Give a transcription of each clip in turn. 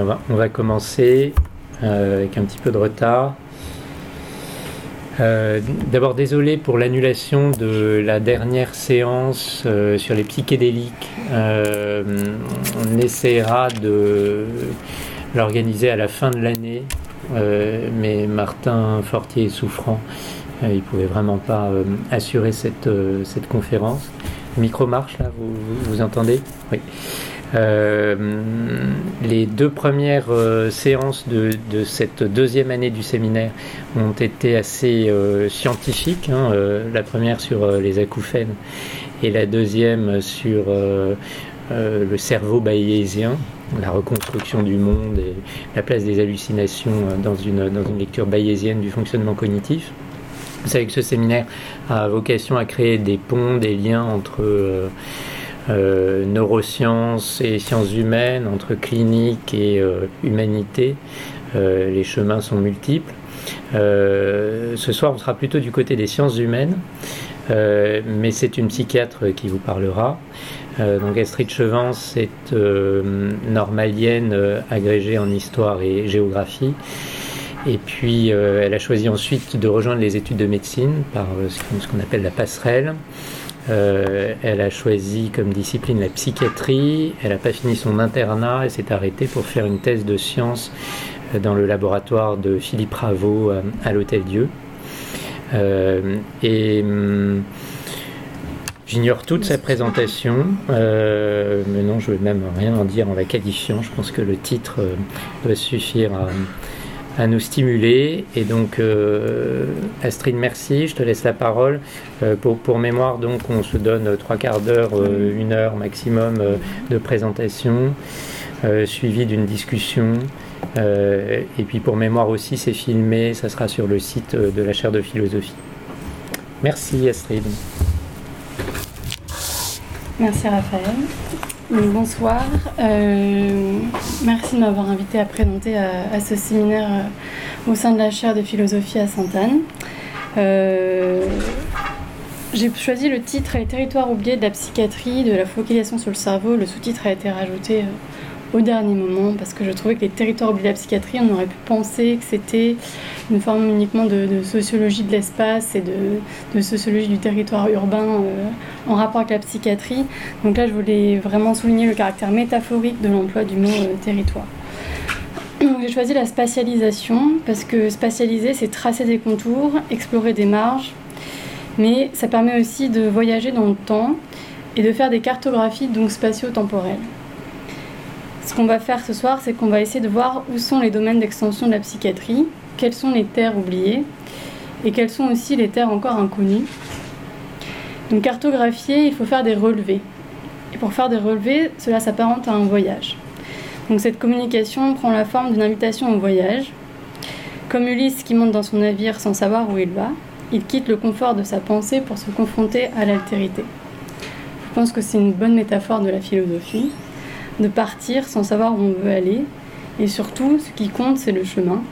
on, va, commencer euh, avec un petit peu de retard. Euh, d'abord, désolé pour l'annulation de la dernière séance euh, sur les psychédéliques. on essaiera de l'organiser à la fin de l'année, mais Martin Fortier est souffrant. il ne pouvait vraiment pas assurer cette, cette conférence. micro marche là, vous, vous entendez? Oui. Euh, les deux premières euh, séances de, cette deuxième année du séminaire ont été assez euh, scientifiques. Hein, la première sur les acouphènes et la deuxième sur le cerveau bayésien, la reconstruction du monde et la place des hallucinations dans une, lecture bayésienne du fonctionnement cognitif. Vous savez que ce séminaire a vocation à créer des ponts, des liens entre neurosciences et sciences humaines, entre clinique et euh, humanité. Euh, les chemins sont multiples. ce soir, on sera plutôt du côté des sciences humaines, mais c'est une psychiatre qui vous parlera. donc Astrid Chevance est normalienne agrégée en histoire et géographie. Et puis, elle a choisi ensuite de rejoindre les études de médecine par ce qu'on appelle la passerelle. Euh, elle a choisi comme discipline la psychiatrie. Elle n'a pas fini son internat et s'est arrêtée pour faire une thèse de sciences euh, dans le laboratoire de Philippe Raveau euh, à, l'Hôtel Dieu. et hum, J'ignore toute sa présentation, mais non, je ne vais même rien en dire en la qualifiant. Je pense que le titre doit suffire à, à nous stimuler. Et donc, euh, Astrid, merci. Je te laisse la parole. Euh, pour, pour, mémoire, donc, on se donne trois quarts d'heure, euh, une heure maximum de présentation, suivi d'une discussion. et puis, pour mémoire aussi, c'est filmé. Ça sera sur le site de la chaire de philosophie. Merci, Astrid. Merci, Raphaël bonsoir. Euh, merci de m'avoir invité à présenter à, ce séminaire euh, au sein de la chaire de philosophie à Sainte-Anne. Euh, j'ai choisi le titre Les territoires oubliés de la psychiatrie, de la focalisation sur le cerveau. Le sous-titre a été rajouté au dernier moment parce que je trouvais que les territoires oubliés de la psychiatrie, on aurait pu penser que c'était une forme uniquement de, sociologie de l'espace et de, sociologie du territoire urbain euh, en rapport avec la psychiatrie. Donc là, je voulais vraiment souligner le caractère métaphorique de l'emploi du mot euh, territoire. J'ai choisi la spatialisation parce que spatialiser, c'est tracer des contours, explorer des marges, mais ça permet aussi de voyager dans le temps et de faire des cartographies donc spatio-temporelles. Ce qu'on va faire ce soir, c'est qu'on va essayer de voir où sont les domaines d'extension de la psychiatrie, quelles sont les terres oubliées et quelles sont aussi les terres encore inconnues. Donc cartographier, il faut faire des relevés. Et pour faire des relevés, cela s'apparente à un voyage. Donc cette communication prend la forme d'une invitation au voyage. Comme Ulysse qui monte dans son navire sans savoir où il va, il quitte le confort de sa pensée pour se confronter à l'altérité. Je pense que c'est une bonne métaphore de la philosophie de partir sans savoir où on veut aller. Et surtout, ce qui compte, c'est le chemin.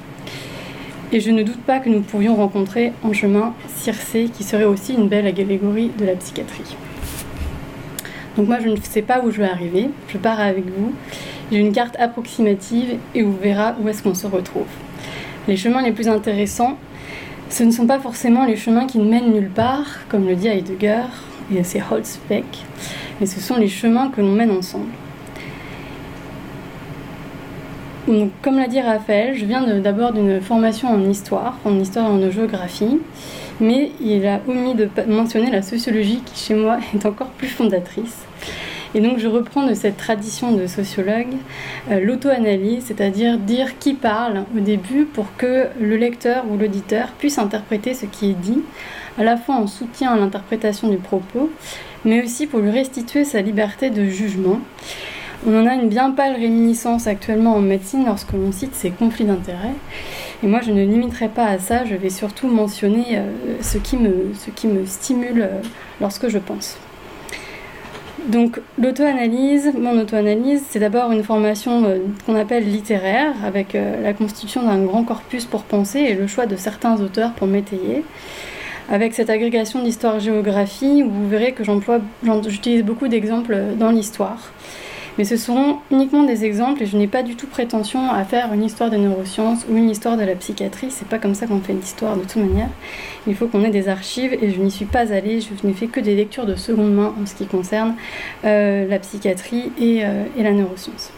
Et je ne doute pas que nous pourrions rencontrer en chemin Circé, qui serait aussi une belle allégorie de la psychiatrie. Donc moi, je ne sais pas où je vais arriver. Je pars avec vous. J'ai une carte approximative et vous verra où est-ce qu'on se retrouve. Les chemins les plus intéressants, ce ne sont pas forcément les chemins qui ne mènent nulle part, comme le dit Heidegger et c'est Holzbeck, mais ce sont les chemins que l'on mène ensemble comme l'a dit Raphaël, je viens d'abord d'une formation en histoire, en histoire et en géographie, mais il a omis de mentionner la sociologie qui, chez moi, est encore plus fondatrice. Et donc je reprends de cette tradition de sociologue euh, l'auto-analyse, c'est-à-dire dire qui parle au début pour que le lecteur ou l'auditeur puisse interpréter ce qui est dit, à la fois en soutien à l'interprétation du propos, mais aussi pour lui restituer sa liberté de jugement. On en a une bien pâle réminiscence actuellement en médecine lorsque l'on cite ces conflits d'intérêts. Et moi, je ne limiterai pas à ça, je vais surtout mentionner euh, ce, qui me, stimule euh, lorsque je pense. Donc l'auto-analyse, mon auto-analyse, c'est d'abord une formation euh, qu'on appelle littéraire, avec la constitution d'un grand corpus pour penser et le choix de certains auteurs pour m'étayer. Avec cette agrégation d'histoire-géographie, vous verrez que j'utilise beaucoup d'exemples dans l'histoire. Mais ce seront uniquement des exemples et je n'ai pas du tout prétention à faire une histoire des neurosciences ou une histoire de la psychiatrie. C'est pas comme ça qu'on fait l'histoire de toute manière. Il faut qu'on ait des archives et je n'y suis pas allée. Je n'ai fait que des lectures de seconde main en ce qui concerne euh, la psychiatrie et, euh, et la neuroscience.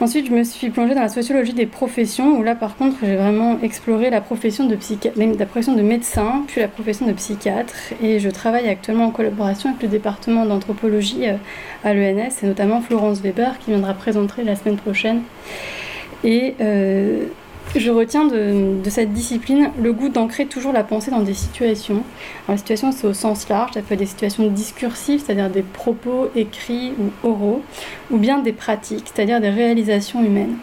Ensuite, je me suis plongée dans la sociologie des professions, où là, par contre, j'ai vraiment exploré la profession de, médecin, puis la profession de psychiatre. Et je travaille actuellement en collaboration avec le département d'anthropologie euh, à l'ENS, et notamment Florence Weber, qui viendra présenter la semaine prochaine. Et euh, je retiens de, cette discipline le goût d'ancrer toujours la pensée dans des situations. Alors, les situations, c'est au sens large, ça peut être des situations discursives, c'est-à-dire des propos écrits ou oraux, ou bien des pratiques, c'est-à-dire des réalisations humaines.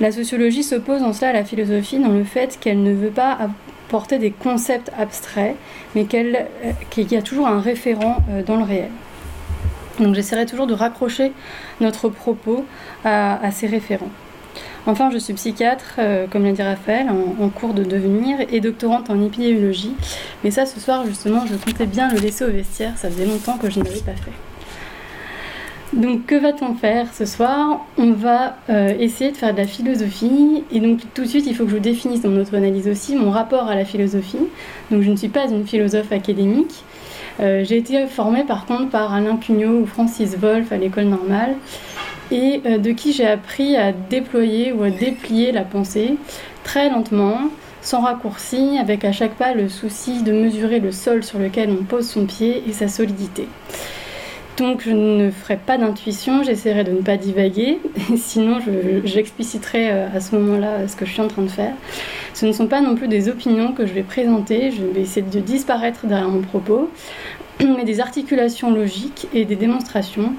La sociologie s'oppose en cela à la philosophie dans le fait qu'elle ne veut pas apporter des concepts abstraits, mais euh, qu'il y a toujours un référent euh, dans le réel. Donc j'essaierai toujours de raccrocher notre propos à ces référents. Enfin, je suis psychiatre, euh, comme l'a dit Raphaël, en, cours de devenir et doctorante en épidémiologie. Mais ça, ce soir, justement, je comptais bien le laisser au vestiaire. Ça faisait longtemps que je ne l'avais pas fait. Donc, que va-t-on faire ce soir? On va euh, essayer de faire de la philosophie. Et donc, tout de suite, il faut que je définisse dans notre analyse aussi mon rapport à la philosophie. Donc, je ne suis pas une philosophe académique. Euh, j'ai été formée par contre par Alain Cugnot ou Francis Wolff à l'école normale et euh, de qui j'ai appris à déployer ou à déplier la pensée très lentement, sans raccourci, avec à chaque pas le souci de mesurer le sol sur lequel on pose son pied et sa solidité. Donc je ne ferai pas d'intuition, j'essaierai de ne pas divaguer, sinon j'expliciterai euh, à ce moment-là ce que je suis en train de faire. Ce ne sont pas non plus des opinions que je vais présenter, je vais essayer de disparaître derrière mon propos, mais des articulations logiques et des démonstrations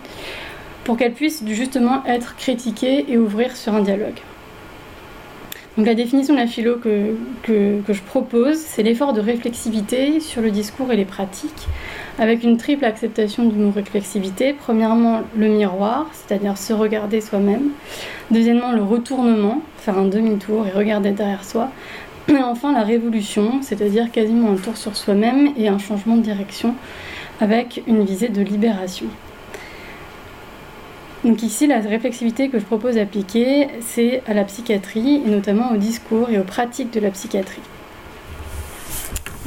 pour qu'elle puisse justement être critiquée et ouvrir sur un dialogue. Donc la définition de la philo que, je propose, c'est l'effort de réflexivité sur le discours et les pratiques, avec une triple acceptation du mot réflexivité. Premièrement, le miroir, c'est-à-dire se regarder soi-même. Deuxièmement, le retournement, faire un demi-tour et regarder derrière soi. Et enfin, la révolution, c'est-à-dire quasiment un tour sur soi-même et un changement de direction, avec une visée de libération. Donc ici, la réflexivité que je propose d'appliquer, c'est à la psychiatrie et notamment au discours et aux pratiques de la psychiatrie.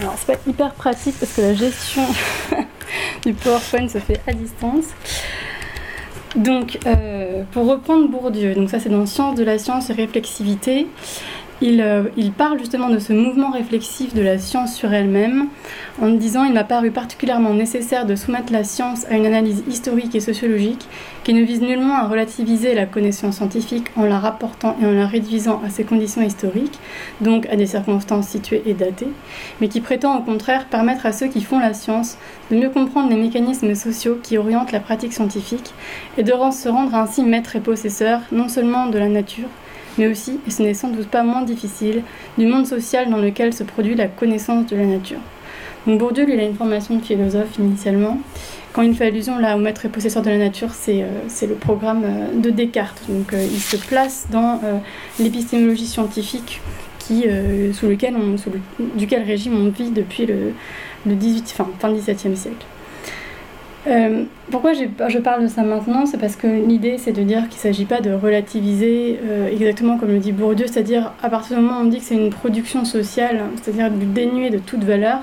Alors c'est pas hyper pratique parce que la gestion du PowerPoint se fait à distance. Donc euh, pour reprendre Bourdieu, donc ça c'est dans Science de la science et réflexivité, euh, il, parle justement de ce mouvement réflexif de la science sur elle-même en disant il m'a paru particulièrement nécessaire de soumettre la science à une analyse historique et sociologique qui ne vise nullement à relativiser la connaissance scientifique en la rapportant et en la réduisant à ses conditions historiques, donc à des circonstances situées et datées, mais qui prétend au contraire permettre à ceux qui font la science de mieux comprendre les mécanismes sociaux qui orientent la pratique scientifique et de se rendre ainsi maître et possesseur non seulement de la nature, mais aussi, et ce n'est sans doute pas moins difficile, du monde social dans lequel se produit la connaissance de la nature. Donc Bourdieu, il a une formation de philosophe initialement. Quand il fait allusion là au maître et possesseur de la nature, c'est euh, le programme euh, de Descartes. Donc euh, il se place dans l'épistémologie scientifique qui, sous lequel sous duquel régime on vit depuis le, le 18, fin, fin 17e siècle. Euh, pourquoi je parle de ça maintenant C'est parce que l'idée, c'est de dire qu'il ne s'agit pas de relativiser euh, exactement comme le dit Bourdieu, c'est-à-dire à partir du moment où on dit que c'est une production sociale, c'est-à-dire dénuée de toute valeur,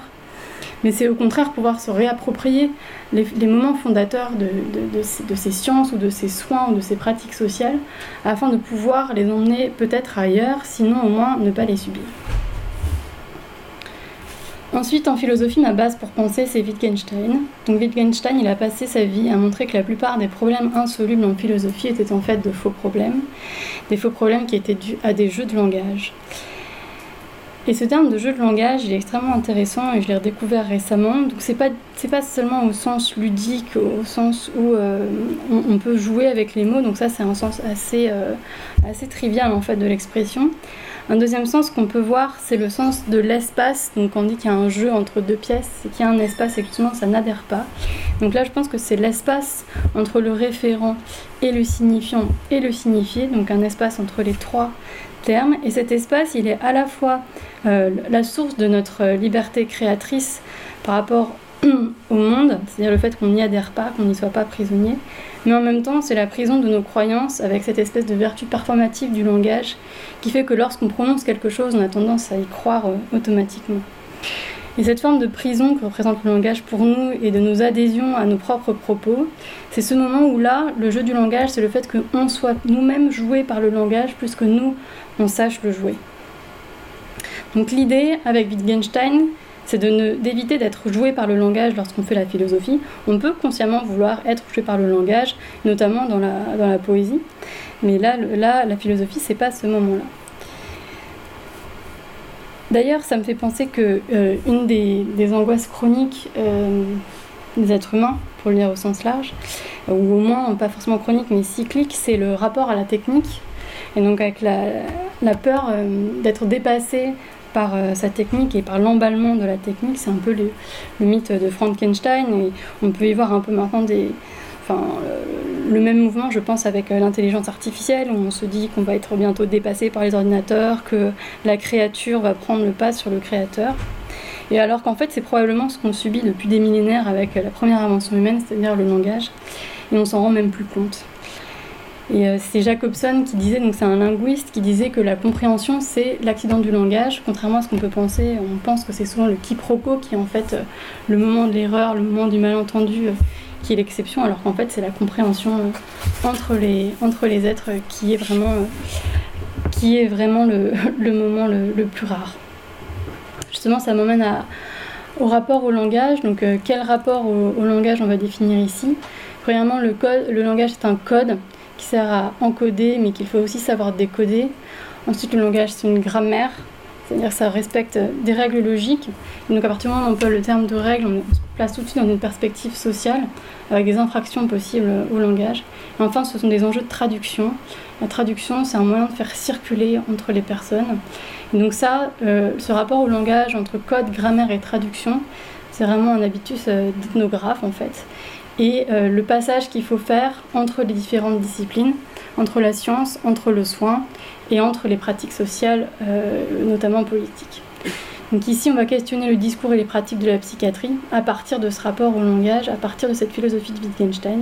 mais c'est au contraire pouvoir se réapproprier les, moments fondateurs de, de, ces sciences ou de ces soins ou de ces pratiques sociales afin de pouvoir les emmener peut-être ailleurs, sinon au moins ne pas les subir. Ensuite, en philosophie, ma base pour penser, c'est Wittgenstein. Donc Wittgenstein, il a passé sa vie à montrer que la plupart des problèmes insolubles en philosophie étaient en fait de faux problèmes, des faux problèmes qui étaient dus à des jeux de langage. Et ce terme de jeu de langage, il est extrêmement intéressant et je l'ai redécouvert récemment. Donc c'est pas pas seulement au sens ludique, au sens où euh, on, peut jouer avec les mots. Donc ça c'est un sens assez euh, assez trivial en fait de l'expression. Un deuxième sens qu'on peut voir, c'est le sens de l'espace. Donc on dit qu'il y a un jeu entre deux pièces et qu'il y a un espace et que justement ça n'adhère pas. Donc là je pense que c'est l'espace entre le référent et le signifiant et le signifié, donc un espace entre les trois termes. Et cet espace, il est à la fois euh, la source de notre liberté créatrice par rapport au monde, c'est-à-dire le fait qu'on n'y adhère pas, qu'on n'y soit pas prisonnier, mais en même temps c'est la prison de nos croyances avec cette espèce de vertu performative du langage qui fait que lorsqu'on prononce quelque chose, on a tendance à y croire euh, automatiquement. Et cette forme de prison que représente le langage pour nous et de nos adhésions à nos propres propos, c'est ce moment où là, le jeu du langage, c'est le fait qu'on soit nous-mêmes joués par le langage plus que nous, on sache le jouer. Donc l'idée avec Wittgenstein, c'est d'éviter d'être joué par le langage lorsqu'on fait la philosophie. On peut consciemment vouloir être joué par le langage, notamment dans la, dans la poésie, mais là, là la philosophie, c'est pas ce moment-là. D'ailleurs, ça me fait penser que euh, une des, angoisses chroniques euh, des êtres humains, pour le dire au sens large, ou au moins pas forcément chronique mais cyclique, c'est le rapport à la technique. Et donc avec la, peur euh, d'être dépassé par sa technique et par l'emballement de la technique, c'est un peu le, mythe de Frankenstein. Et on peut y voir un peu maintenant enfin, le même mouvement, je pense, avec euh, l'intelligence artificielle, où on se dit qu'on va être bientôt dépassé par les ordinateurs, que la créature va prendre le pas sur le créateur. Et alors qu'en fait, c'est probablement ce qu'on subit depuis des millénaires avec la première invention humaine, c'est-à-dire le langage, et on s'en rend même plus compte. Euh, c'est Jacobson qui disait, donc c'est un linguiste, qui disait que la compréhension c'est l'accident du langage, contrairement à ce qu'on peut penser. On pense que c'est souvent le quiproquo qui est en fait euh, le moment de l'erreur, le moment du malentendu qui est l'exception, alors qu'en fait c'est la compréhension euh, entre, les, êtres qui est vraiment, euh, est le, moment le, plus rare. Justement, ça m'emmène au rapport au langage. Donc, euh, quel rapport au, langage on va définir ici? Premièrement, le, code, le langage c'est un code sert à encoder, mais qu'il faut aussi savoir décoder. Ensuite, le langage c'est une grammaire, c'est-à-dire ça respecte des règles logiques. donc, à partir du moment où on emploie le terme de règle, on place tout de suite dans une perspective sociale, avec des infractions possibles au langage. Enfin, ce sont des enjeux de traduction. La traduction, c'est un moyen de faire circuler entre les personnes. Donc ça, euh, ce rapport au langage entre code, grammaire et traduction, c'est vraiment un habitus euh, d'ethnographe en fait. Et euh, le passage qu'il faut faire entre les différentes disciplines, entre la science, entre le soin et entre les pratiques sociales, notamment politiques. Donc ici, on va questionner le discours et les pratiques de la psychiatrie à partir de ce rapport au langage, à partir de cette philosophie de Wittgenstein.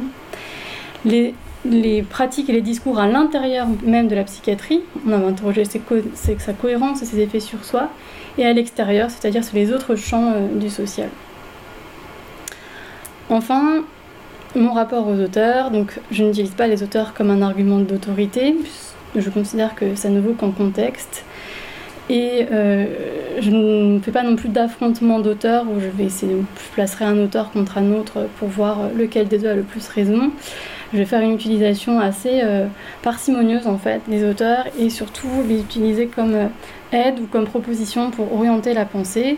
Les, pratiques et les discours à l'intérieur même de la psychiatrie, on va interroger sa cohérence et ses effets sur soi, et à l'extérieur, c'est-à-dire sur les autres champs euh, du social. Enfin, mon rapport aux auteurs, donc je n'utilise pas les auteurs comme un argument d'autorité, je considère que ça ne vaut qu'en contexte. Et euh, je ne fais pas non plus d'affrontement d'auteurs où je vais essayer de placer un auteur contre un autre pour voir lequel des deux a le plus raison. Je vais faire une utilisation assez euh, parcimonieuse en fait des auteurs et surtout les utiliser comme euh, aide ou comme proposition pour orienter la pensée.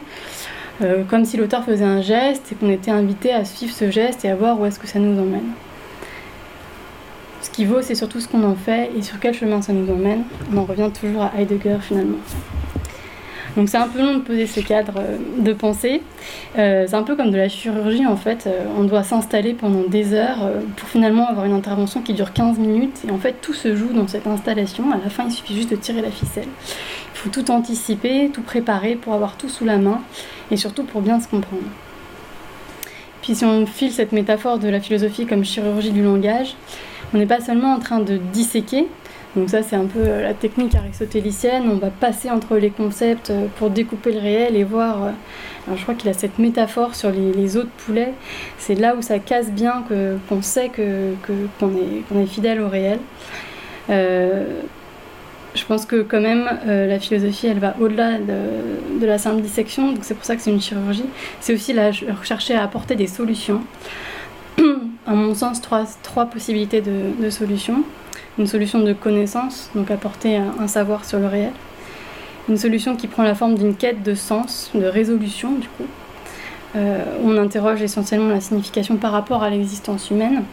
Comme si l'auteur faisait un geste et qu'on était invité à suivre ce geste et à voir où est-ce que ça nous emmène. Ce qui vaut, c'est surtout ce qu'on en fait et sur quel chemin ça nous emmène. On en revient toujours à Heidegger finalement. Donc c'est un peu long de poser ce cadre euh, de pensée. Euh, c'est un peu comme de la chirurgie en fait. Euh, on doit s'installer pendant des heures pour finalement avoir une intervention qui dure 15 minutes. Et en fait tout se joue dans cette installation. À la fin il suffit juste de tirer la ficelle. Il faut tout anticiper, tout préparer pour avoir tout sous la main et surtout pour bien se comprendre. Puis si on file cette métaphore de la philosophie comme chirurgie du langage, on n'est pas seulement en train de disséquer, donc ça, c'est un peu euh, la technique aristotélicienne. On va passer entre les concepts euh, pour découper le réel et voir. Euh, alors je crois qu'il a cette métaphore sur les, os de poulet. C'est là où ça casse bien qu'on sait que, qu'on, est, est, fidèle au réel. Je pense que quand même la philosophie, elle va au-delà de, la simple dissection. Donc c'est pour ça que c'est une chirurgie. C'est aussi la, chercher à apporter des solutions. à mon sens, trois, trois possibilités de, de solutions une solution de connaissance, donc apporter un, savoir sur le réel. Une solution qui prend la forme d'une quête de sens, de résolution du coup. Euh, on interroge essentiellement la signification par rapport à l'existence humaine.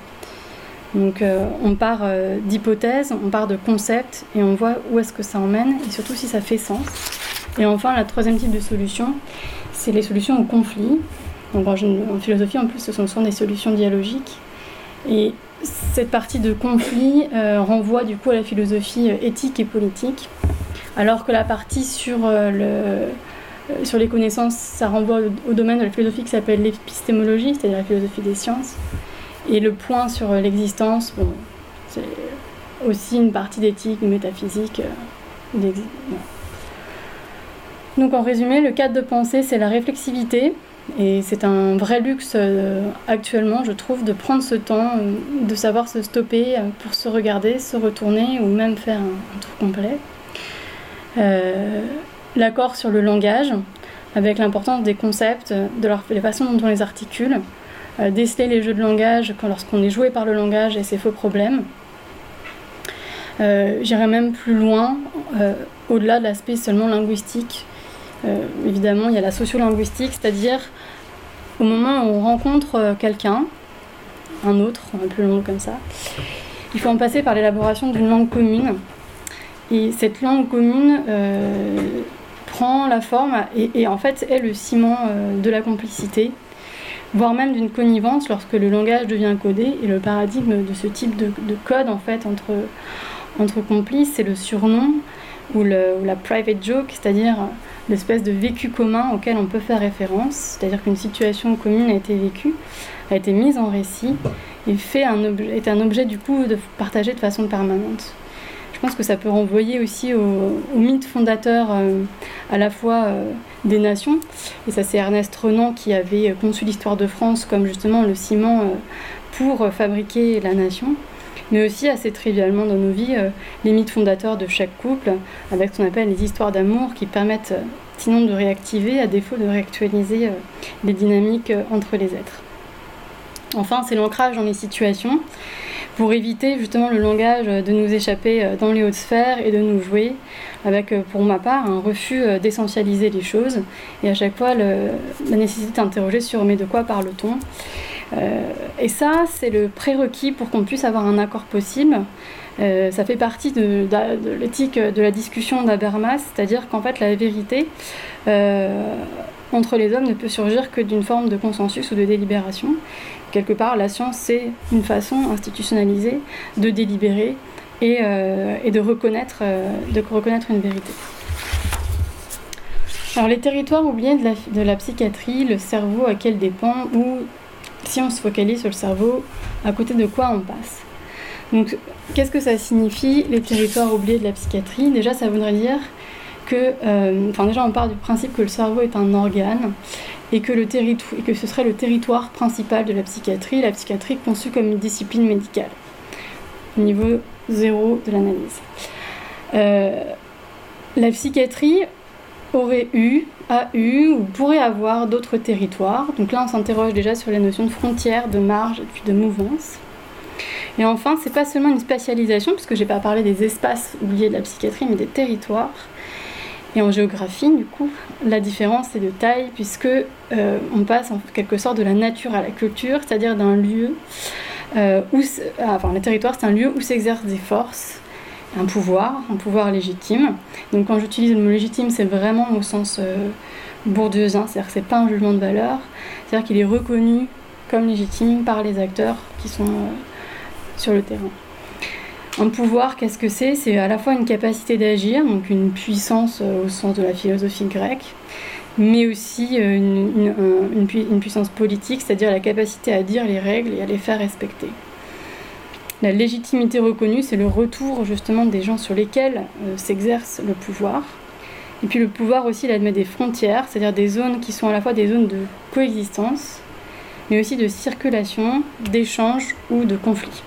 Donc euh, on part euh, d'hypothèses, on part de concepts et on voit où est-ce que ça emmène et surtout si ça fait sens. Et enfin, la troisième type de solution, c'est les solutions au conflit. Donc en, philosophie, en plus, ce sont des solutions dialogiques. Et cette partie de conflit euh, renvoie du coup à la philosophie éthique et politique, alors que la partie sur sur les connaissances, ça renvoie au, domaine de la philosophie qui s'appelle l'épistémologie, c'est-à-dire la philosophie des sciences. Et le point sur l'existence, bon, c'est aussi une partie d'éthique, métaphysique. Donc en résumé, le cadre de pensée, c'est la réflexivité, et c'est un vrai luxe euh, actuellement, je trouve, de prendre ce temps, euh, de savoir se stopper euh, pour se regarder, se retourner ou même faire un, tour complet. L'accord sur le langage, avec l'importance des concepts, de la façon dont on les articule, déceler les jeux de langage lorsqu'on est joué par le langage et ses faux problèmes. J'irai même plus loin, au-delà de l'aspect seulement linguistique. évidemment, il y a la sociolinguistique, c'est-à-dire au moment où on rencontre euh, quelqu'un, un autre, un peu long comme ça, il faut en passer par l'élaboration d'une langue commune. Et cette langue commune euh, prend la forme et, en fait est le ciment euh, de la complicité, voire même d'une connivence lorsque le langage devient codé. Et le paradigme de ce type de, code en fait entre, entre complices, c'est le surnom ou, le, ou la private joke, c'est-à-dire l'espèce de vécu commun auquel on peut faire référence, c'est-à-dire qu'une situation commune a été vécue, a été mise en récit et fait un objet, est un objet du coup de partager de façon permanente. Je pense que ça peut renvoyer aussi au, mythe fondateur euh, à la fois euh, des nations, et ça c'est Ernest Renan qui avait conçu l'histoire de France comme justement le ciment euh, pour fabriquer la nation mais aussi assez trivialement dans nos vies les mythes fondateurs de chaque couple, avec ce qu'on appelle les histoires d'amour qui permettent sinon de réactiver, à défaut de réactualiser les dynamiques entre les êtres. Enfin, c'est l'ancrage dans les situations pour éviter justement le langage de nous échapper euh, dans les hautes sphères et de nous jouer avec, pour ma part, un refus d'essentialiser les choses. Et à chaque fois la nécessité d'interroger sur mais de quoi parle-t-on? Et ça, c'est le prérequis pour qu'on puisse avoir un accord possible. Euh, ça fait partie de, l'éthique de la discussion d'Abermas, c'est-à-dire qu'en fait la vérité euh, entre les hommes ne peut surgir que d'une forme de consensus ou de délibération. Quelque part, la science, c'est une façon institutionnalisée de délibérer et, euh, de, reconnaître, de reconnaître une vérité. Alors les territoires oubliés de la, de la psychiatrie, le cerveau à quel dépend, ou si on se focalise sur le cerveau, à côté de quoi on passe? Donc, qu'est-ce que ça signifie, les territoires oubliés de la psychiatrie? Déjà, ça voudrait dire que, euh, enfin, déjà, on part du principe que le cerveau est un organe et que, le que ce serait le territoire principal de la psychiatrie, la psychiatrie conçue comme une discipline médicale, niveau zéro de l'analyse. Euh, la psychiatrie aurait eu, a eu ou pourrait avoir d'autres territoires. Donc là, on s'interroge déjà sur les notions de frontières, de marge et puis de mouvance. Et enfin, c'est pas seulement une spatialisation, puisque j'ai pas parlé des espaces oubliés de la psychiatrie, mais des territoires. Et en géographie, du coup, la différence est de taille, puisque euh, on passe en quelque sorte de la nature à la culture, c'est-à-dire d'un lieu euh, où, ah, enfin, le territoire, c'est un lieu où s'exercent des forces, un pouvoir, un pouvoir légitime. Donc, quand j'utilise le mot légitime, c'est vraiment au sens euh, c'est-à-dire que c'est pas un jugement de valeur, c'est-à-dire qu'il est reconnu comme légitime par les acteurs qui sont sur le terrain. Un pouvoir, qu'est-ce que c'est? C'est à la fois une capacité d'agir, donc une puissance euh, au sens de la philosophie grecque, mais aussi euh, une, puissance politique, c'est-à-dire la capacité à dire les règles et à les faire respecter. La légitimité reconnue, c'est le retour justement des gens sur lesquels euh, s'exerce le pouvoir. Et puis le pouvoir aussi, il admet des frontières, c'est-à-dire des zones qui sont à la fois des zones de coexistence, mais aussi de circulation, d'échange ou de conflit.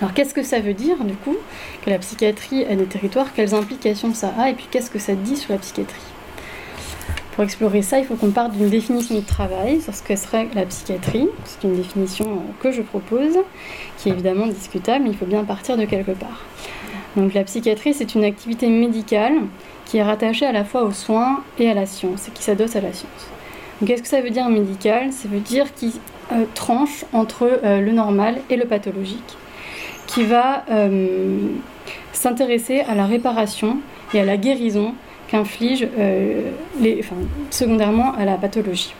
Alors qu'est-ce que ça veut dire du coup que la psychiatrie a des territoires? Quelles implications ça a? Et puis qu'est-ce que ça dit sur la psychiatrie? Pour explorer ça, il faut qu'on parte d'une définition de travail sur ce que serait la psychiatrie. C'est une définition euh, que je propose, qui est évidemment discutable, mais il faut bien partir de quelque part. Donc la psychiatrie, c'est une activité médicale qui est rattachée à la fois aux soins et à la science, et qui s'adosse à la science. Qu'est-ce que ça veut dire médical? Ça veut dire qu'il euh, tranche entre euh, le normal et le pathologique qui va euh, s'intéresser à la réparation et à la guérison qu'inflige, euh, secondairement à la pathologie.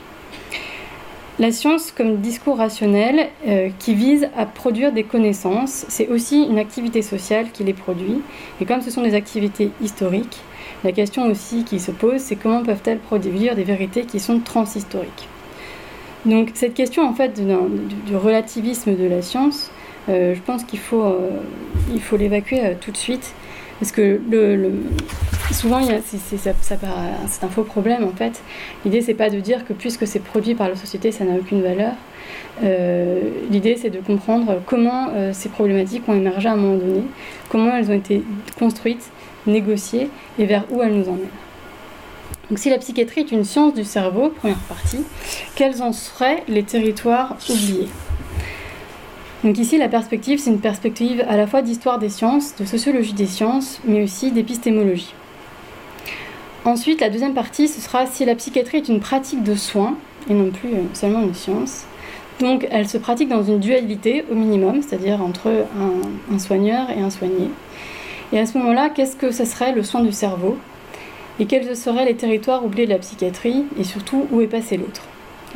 La science comme discours rationnel euh, qui vise à produire des connaissances, c'est aussi une activité sociale qui les produit. Et comme ce sont des activités historiques, la question aussi qui se pose, c'est comment peuvent-elles produire des vérités qui sont transhistoriques. Donc cette question en fait du, relativisme de la science, je pense qu'il faut, euh, il faut l'évacuer tout de suite parce que souvent, c'est un faux problème en fait. L'idée, c'est pas de dire que puisque c'est produit par la société, ça n'a aucune valeur. Euh, l'idée, c'est de comprendre comment euh, ces problématiques ont émergé à un moment donné, comment elles ont été construites, négociées et vers où elles nous emmènent. Donc, si la psychiatrie est une science du cerveau, première partie, quels en seraient les territoires oubliés? Donc ici, la perspective, c'est une perspective à la fois d'histoire des sciences, de sociologie des sciences, mais aussi d'épistémologie. Ensuite, la deuxième partie, ce sera si la psychiatrie est une pratique de soins, et non plus euh, seulement une science. Donc elle se pratique dans une dualité au minimum, c'est-à-dire entre un, soigneur et un soigné. Et à ce moment-là, qu'est-ce que ce serait le soin du cerveau? Et quels seraient les territoires oubliés de la psychiatrie? Et surtout, où est passé l'autre?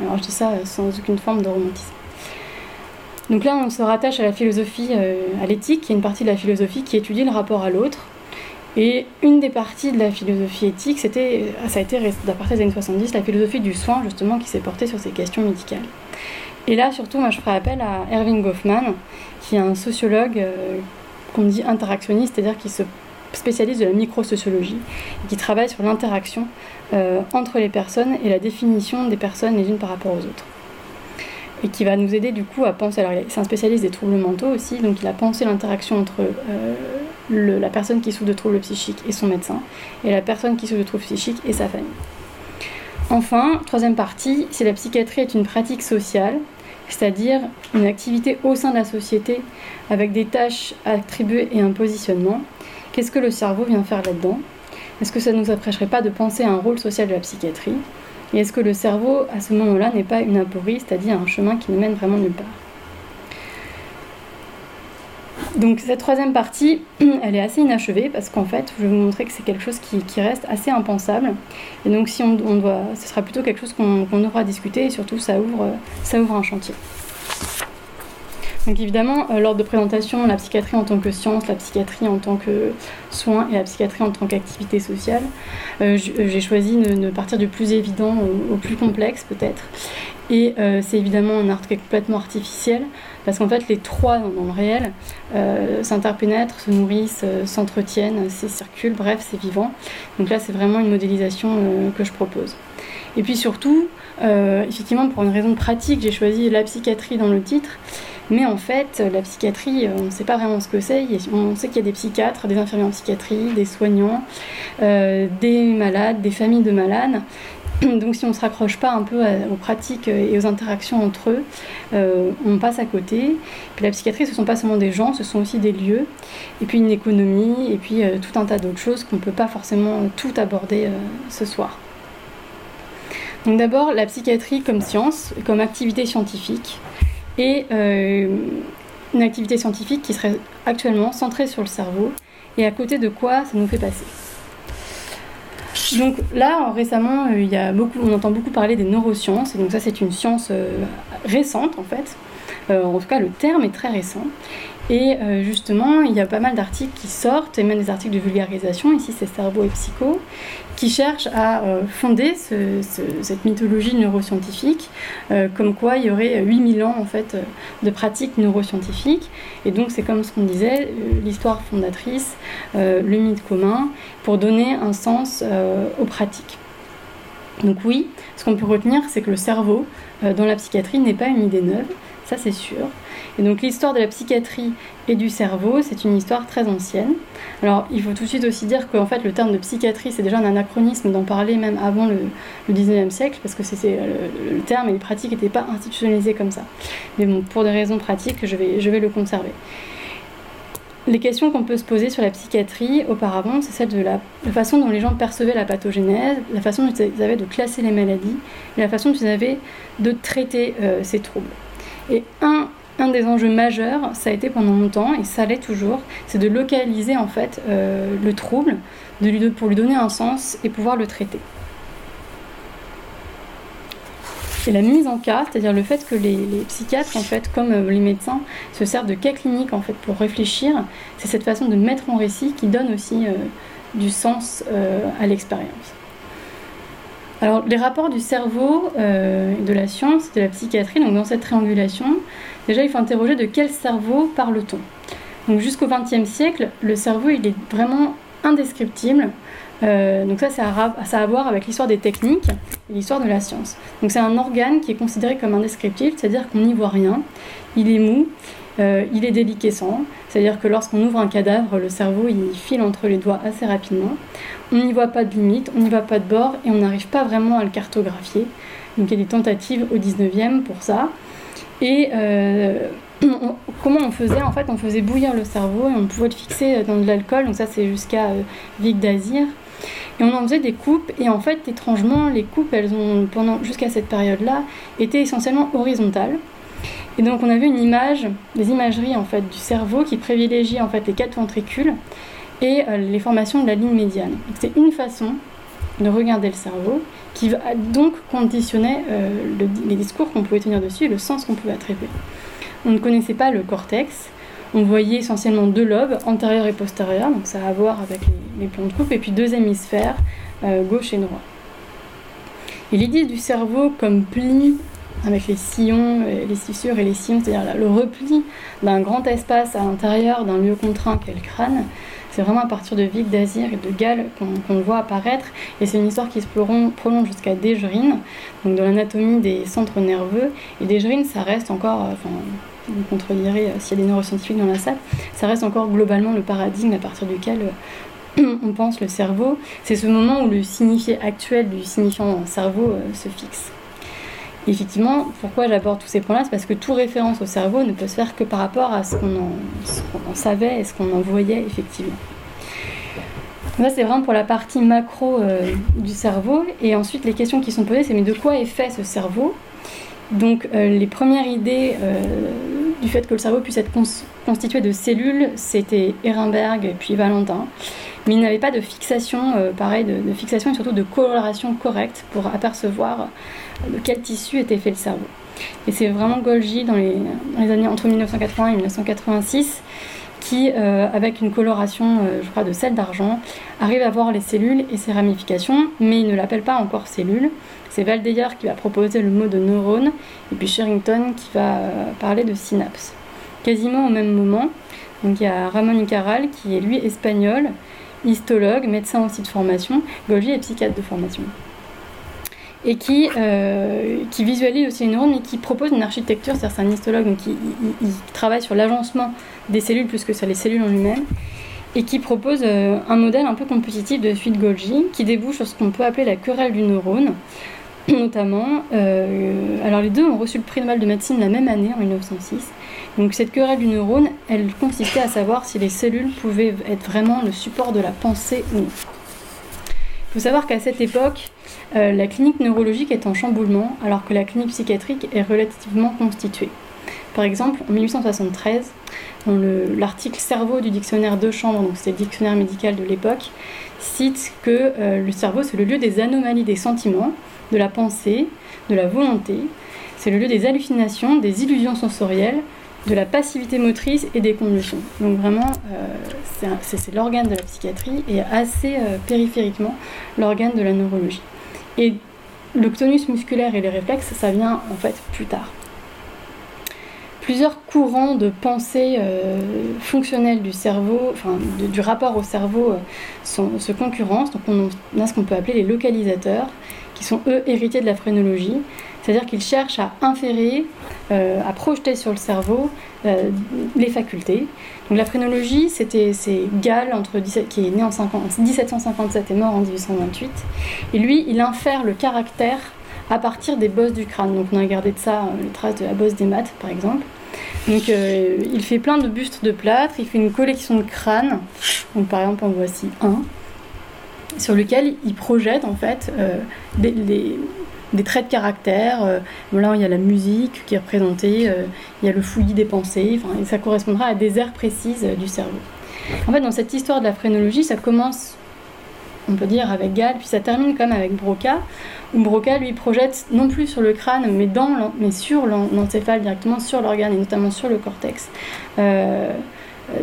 Alors je dis ça euh, sans aucune forme de romantisme. Donc là, on se rattache à la philosophie, euh, à l'éthique, qui est une partie de la philosophie qui étudie le rapport à l'autre. Et une des parties de la philosophie éthique, c'était, euh, ça a été à partir des années 70, la philosophie du soin, justement, qui s'est portée sur ces questions médicales. Et là, surtout, moi, je ferai appel à Erving Goffman, qui est un sociologue euh, qu'on dit interactionniste, c'est-à-dire qui se spécialise de la microsociologie, et qui travaille sur l'interaction entre les personnes et la définition des personnes les unes par rapport aux autres et qui va nous aider du coup à penser. Alors, c'est un spécialiste des troubles mentaux aussi, donc il a pensé l'interaction entre euh, la personne qui souffre de troubles psychiques et son médecin, et la personne qui souffre de troubles psychiques et sa famille. Enfin, troisième partie, si la psychiatrie est une pratique sociale, c'est-à-dire une activité au sein de la société avec des tâches attribuées et un positionnement, qu'est-ce que le cerveau vient faire là-dedans? Est-ce que ça ne nous apprêcherait pas de penser à un rôle social de la psychiatrie? Et est-ce que le cerveau, à ce moment-là, n'est pas une aporie, c'est-à-dire un chemin qui ne mène vraiment nulle part donc cette troisième partie, elle est assez inachevée parce qu'en fait, je vais vous montrer que c'est quelque chose qui, reste assez impensable. Et donc si on, doit, ce sera plutôt quelque chose qu'on aura à discuter et surtout ça ouvre un chantier. Donc évidemment, euh, lors de présentation, la psychiatrie en tant que science, la psychiatrie en tant que soin et la psychiatrie en tant qu'activité sociale, euh, euh, j'ai choisi de, partir du plus évident au, plus complexe peut-être. Et c'est évidemment un art qui est complètement artificiel, parce qu'en fait les trois dans, le réel s'interpénètrent, se nourrissent, s'entretiennent, circulent, bref, c'est vivant. Donc là c'est vraiment une modélisation que je propose. Et puis surtout, effectivement pour une raison pratique, j'ai choisi la psychiatrie dans le titre. Mais en fait, la psychiatrie, euh, on ne sait pas vraiment ce que c'est. On sait qu'il y a des psychiatres, des infirmiers en psychiatrie, des soignants, euh, des malades, des familles de malades. Donc si on ne se raccroche pas un peu aux pratiques et aux interactions entre eux, euh, on passe à côté. Puis la psychiatrie, ce ne sont pas seulement des gens, ce sont aussi des lieux, et puis une économie, et puis tout un tas d'autres choses qu'on ne peut pas forcément tout aborder ce soir. Donc d'abord, la psychiatrie comme science, comme activité scientifique et euh, une activité scientifique qui serait actuellement centrée sur le cerveau et à côté de quoi ça nous fait passer. Donc là, récemment, euh, il y a beaucoup, on entend beaucoup parler des neurosciences, et donc ça c'est une science euh, récente en fait. en tout cas, le terme est très récent. Et justement, il y a pas mal d'articles qui sortent, et même des articles de vulgarisation, ici c'est Cerveau et Psycho, qui cherche à euh, fonder cette mythologie neuroscientifique, euh, comme quoi il y aurait 8000 ans en fait de pratiques neuroscientifiques. Et donc c'est comme ce qu'on disait, euh, l'histoire fondatrice, le mythe commun, pour donner un sens aux pratiques. Donc oui, ce qu'on peut retenir, c'est que le cerveau dans la psychiatrie n'est pas une idée neuve, ça c'est sûr. Et donc l'histoire de la psychiatrie et du cerveau, c'est une histoire très ancienne. Alors il faut tout de suite aussi dire qu'en fait le terme de psychiatrie, c'est déjà un anachronisme d'en parler même avant le, 19e siècle, parce que c'est, le, terme et les pratiques n'étaient pas institutionnalisées comme ça. Mais bon, pour des raisons pratiques, je vais, je vais le conserver. Les questions qu'on peut se poser sur la psychiatrie auparavant, c'est celle de la, façon dont les gens percevaient la pathogénèse, la façon dont ils avaient de classer les maladies, et la façon dont ils avaient de traiter euh, ces troubles. Et un un des enjeux majeurs, ça a été pendant longtemps, et ça l'est toujours, c'est de localiser en fait euh, le trouble, pour lui donner un sens et pouvoir le traiter. et la mise en cas, c'est-à-dire le fait que les, psychiatres, en fait, comme euh, les médecins, se servent de cas cliniques en fait pour réfléchir, c'est cette façon de mettre en récit qui donne aussi du sens à l'expérience. Alors, les rapports du cerveau, de la science, de la psychiatrie, donc dans cette triangulation, déjà il faut interroger de quel cerveau parle-t-on. Donc jusqu'au XXe siècle, le cerveau il est vraiment indescriptible. Euh, donc ça, ça a, ça a à voir avec l'histoire des techniques et l'histoire de la science. Donc c'est un organe qui est considéré comme indescriptible, c'est-à-dire qu'on n'y voit rien. Il est mou, euh, il est déliquescent, c'est-à-dire que lorsqu'on ouvre un cadavre, le cerveau il file entre les doigts assez rapidement. On n'y voit pas de limite, on n'y voit pas de bord et on n'arrive pas vraiment à le cartographier. Donc il y a des tentatives au 19e pour ça. Et euh, comment on faisait? En fait, on faisait bouillir le cerveau et on pouvait le fixer dans de l'alcool. Donc ça, c'est jusqu'à euh, Vic d'Azir. Et on en faisait des coupes. Et en fait, étrangement, les coupes, elles ont, pendant jusqu'à cette période-là, été essentiellement horizontales. Et donc, on avait une image, des imageries en fait du cerveau qui privilégiait en fait les quatre ventricules et euh, les formations de la ligne médiane. C'est une façon de regarder le cerveau qui va donc conditionner euh, les discours qu'on pouvait tenir dessus et le sens qu'on pouvait attribuer. On ne connaissait pas le cortex. On voyait essentiellement deux lobes, antérieur et postérieur, donc ça a à voir avec les, plans de coupe, et puis deux hémisphères, euh, gauche et droit. Et l'idée du cerveau comme pli avec les sillons, les fissures et les sillons, c'est-à-dire le repli d'un grand espace à l'intérieur d'un lieu contraint qu'est le crâne, c'est vraiment à partir de Vic d'Azir et de Gall qu'on voit apparaître. Et c'est une histoire qui se prolonge jusqu'à Desgerine, donc de l'anatomie des centres nerveux. Et Desgerine, ça reste encore, euh, enfin, vous contredirez euh, s'il y a des neuroscientifiques dans la salle, ça reste encore globalement le paradigme à partir duquel euh, on pense le cerveau. C'est ce moment où le signifié actuel du signifiant cerveau se fixe. Effectivement, pourquoi j'aborde tous ces points-là C'est parce que toute référence au cerveau ne peut se faire que par rapport à ce qu'on en, savait et ce qu'on en voyait effectivement. Ça, c'est vraiment pour la partie macro du cerveau. Et ensuite, les questions qui sont posées, c'est mais de quoi est fait ce cerveau? Donc euh, les premières idées euh, du fait que le cerveau puisse être constitué de cellules, c'était Ehrenberg et puis Valentin. Mais il n'avait pas de fixation, euh, pareil, de, fixation et surtout de coloration correcte pour apercevoir de quel tissu était fait le cerveau. Et c'est vraiment Golgi dans les, années entre 1980 et 1986 qui, avec une coloration, je crois, de sel d'argent, arrive à voir les cellules et ses ramifications, mais il ne l'appelle pas encore cellules. C'est Valdeyer qui va proposer le mot de neurone et puis Sherrington qui va euh, parler de synapse. Quasiment au même moment, donc il y a Ramon Icaral qui est lui espagnol, histologue, médecin aussi de formation, Golgi est psychiatre de formation. Et qui, euh, qui visualise aussi les neurones et qui propose une architecture, c'est-à-dire c'est un histologue, donc il, travaille sur l'agencement des cellules plus que sur les cellules en lui-même, et qui propose euh, un modèle un peu compétitif de suite Golgi qui débouche sur ce qu'on peut appeler la querelle du neurone, notamment. Euh, alors les deux ont reçu le prix Nobel de médecine la même année, en 1906. Donc cette querelle du neurone, elle consistait à savoir si les cellules pouvaient être vraiment le support de la pensée ou non. Faut savoir qu'à cette époque, euh, la clinique neurologique est en chamboulement, alors que la clinique psychiatrique est relativement constituée. Par exemple, en 1873, dans l'article Cerveau du dictionnaire de chambre, donc c'est le dictionnaire médical de l'époque, cite que euh, le cerveau c'est le lieu des anomalies des sentiments, de la pensée, de la volonté. C'est le lieu des hallucinations, des illusions sensorielles, de la passivité motrice et des convulsions. Donc vraiment, euh, c'est l'organe de la psychiatrie et assez euh, périphériquement l'organe de la neurologie. Et le tonus musculaire et les réflexes, ça vient en fait plus tard. Plusieurs courants de pensée euh, fonctionnelle du cerveau, enfin du rapport au cerveau, se concurrencent. Donc on a ce qu'on peut appeler les localisateurs qui sont eux héritiers de la phrénologie, c'est-à-dire qu'ils cherchent à inférer, euh, à projeter sur le cerveau euh, les facultés. Donc la phrénologie, c'était c'est Gall qui est né en 1757 et mort en 1828, et lui, il infère le caractère à partir des bosses du crâne. Donc on a gardé de ça euh, les traces de la bosse des maths, par exemple. Donc il fait plein de bustes de plâtre, il fait une collection de crânes. Donc par exemple, en voici un sur lequel il projette en fait des, traits de caractère. Euh, là, il y a la musique qui est représentée, euh, il y a le fouillis des pensées, et ça correspondra à des aires précises du cerveau. En fait, dans cette histoire de la phrénologie, ça commence on peut dire, avec Gall, puis ça termine comme avec Broca, où Broca lui projette non plus sur le crâne, mais, dans mais sur l'encéphale directement, sur l'organe et notamment sur le cortex. Euh,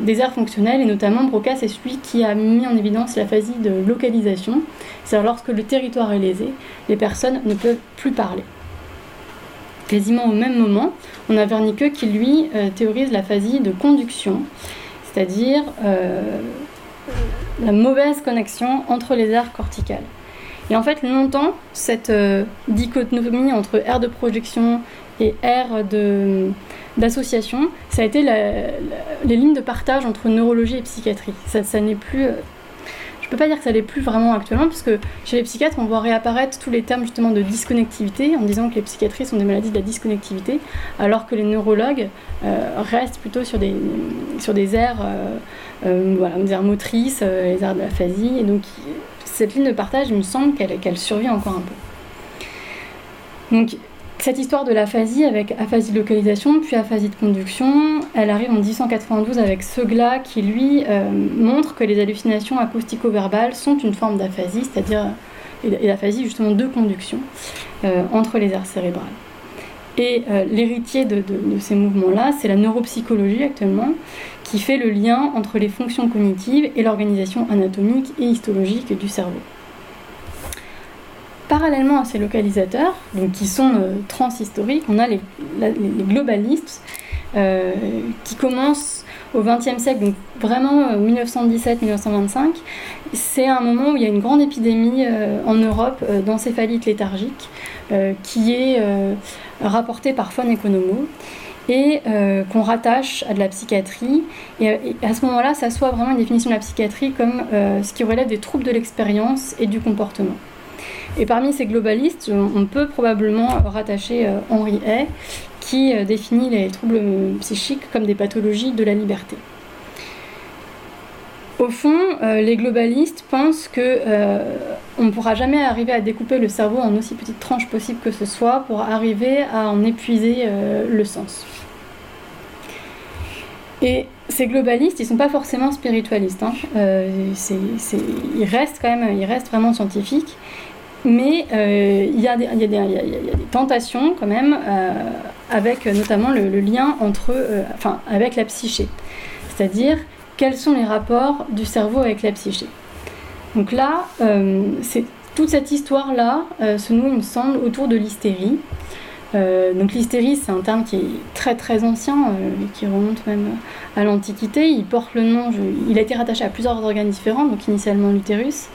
des aires fonctionnelles et notamment Broca c'est celui qui a mis en évidence la phase de localisation, c'est-à-dire lorsque le territoire est lésé, les personnes ne peuvent plus parler. Quasiment au même moment, on a Wernicke qui lui euh, théorise la phasie de conduction, c'est-à-dire euh, la mauvaise connexion entre les aires corticales. Et en fait, longtemps, cette euh, dichotomie entre aire de projection et aire d'association, ça a été les lignes de partage entre neurologie et psychiatrie. Ça, ça n'est plus peux pas dire que ça l'est plus vraiment actuellement, puisque chez les psychiatres, on voit réapparaître tous les termes justement de disconnectivité, en disant que les psychiatries sont des maladies de la disconnectivité, alors que les neurologues euh, restent plutôt sur des, sur des aires, euh, euh, voilà, des motrices, les aires de l'aphasie. Et donc, cette ligne de partage, il me semble qu'elle survit encore un peu. Donc, cette histoire de l'aphasie avec aphasie de localisation puis aphasie de conduction, elle arrive en 1892 avec Segla qui lui euh, montre que les hallucinations acoustico-verbales sont une forme d'aphasie, c'est-à-dire l'aphasie justement de conduction euh, entre les aires cérébrales. Et euh, l'héritier de, de, ces mouvements-là, c'est la neuropsychologie actuellement, qui fait le lien entre les fonctions cognitives et l'organisation anatomique et histologique du cerveau parallèlement à ces localisateurs, donc qui sont euh, transhistoriques, on a les, globalistes euh, qui commencent au XXe siècle, donc vraiment 1917-1925. Euh, C'est un moment où il y a une grande épidémie en Europe d'encéphalite léthargique qui est rapportée par Fon Economo et qu'on rattache à de la psychiatrie. Et, à ce moment-là, ça soit vraiment une définition de la psychiatrie comme ce qui relève des troubles de l'expérience et du comportement. Et parmi ces globalistes, on peut probablement rattacher euh, Henri Hay, qui euh, définit les troubles psychiques comme des pathologies de la liberté. Au fond, euh, les globalistes pensent que on ne pourra jamais arriver à découper le cerveau en aussi petites tranches possibles que ce soit pour arriver à en épuiser le sens. Et ces globalistes, ils ne sont pas forcément spiritualistes. Hein. ils restent quand même, ils restent vraiment scientifiques. Mais il y, a des tentations quand même, euh, avec notamment le, lien entre, euh, enfin, avec la psyché. C'est-à-dire, quels sont les rapports du cerveau avec la psyché? Donc là, euh, toute cette histoire-là se noue, il me semble, autour de l'hystérie. donc l'hystérie, c'est un terme qui est très très ancien, qui remonte même à l'Antiquité. Il porte le nom, il a été rattaché à plusieurs organes différents, donc initialement l'utérus.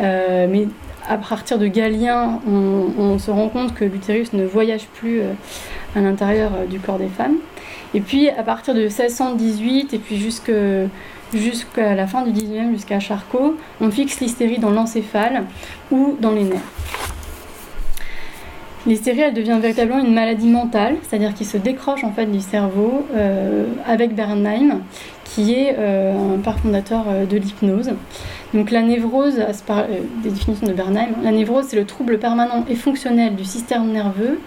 mais à partir de Galien, on, se rend compte que l'utérus ne voyage plus euh, à l'intérieur euh, du corps des femmes. Et puis à partir de 1618 et puis jusqu'à la fin du 19e, jusqu'à Charcot, on fixe l'hystérie dans l'encéphale ou dans les nerfs. L'hystérie, elle devient véritablement une maladie mentale, c'est-à-dire qui se décroche en fait du cerveau euh, avec Bernheim, qui est un père fondateur de l'hypnose. Donc la névrose, euh, des définitions de Bernheim, la névrose c'est le trouble permanent et fonctionnel du système nerveux,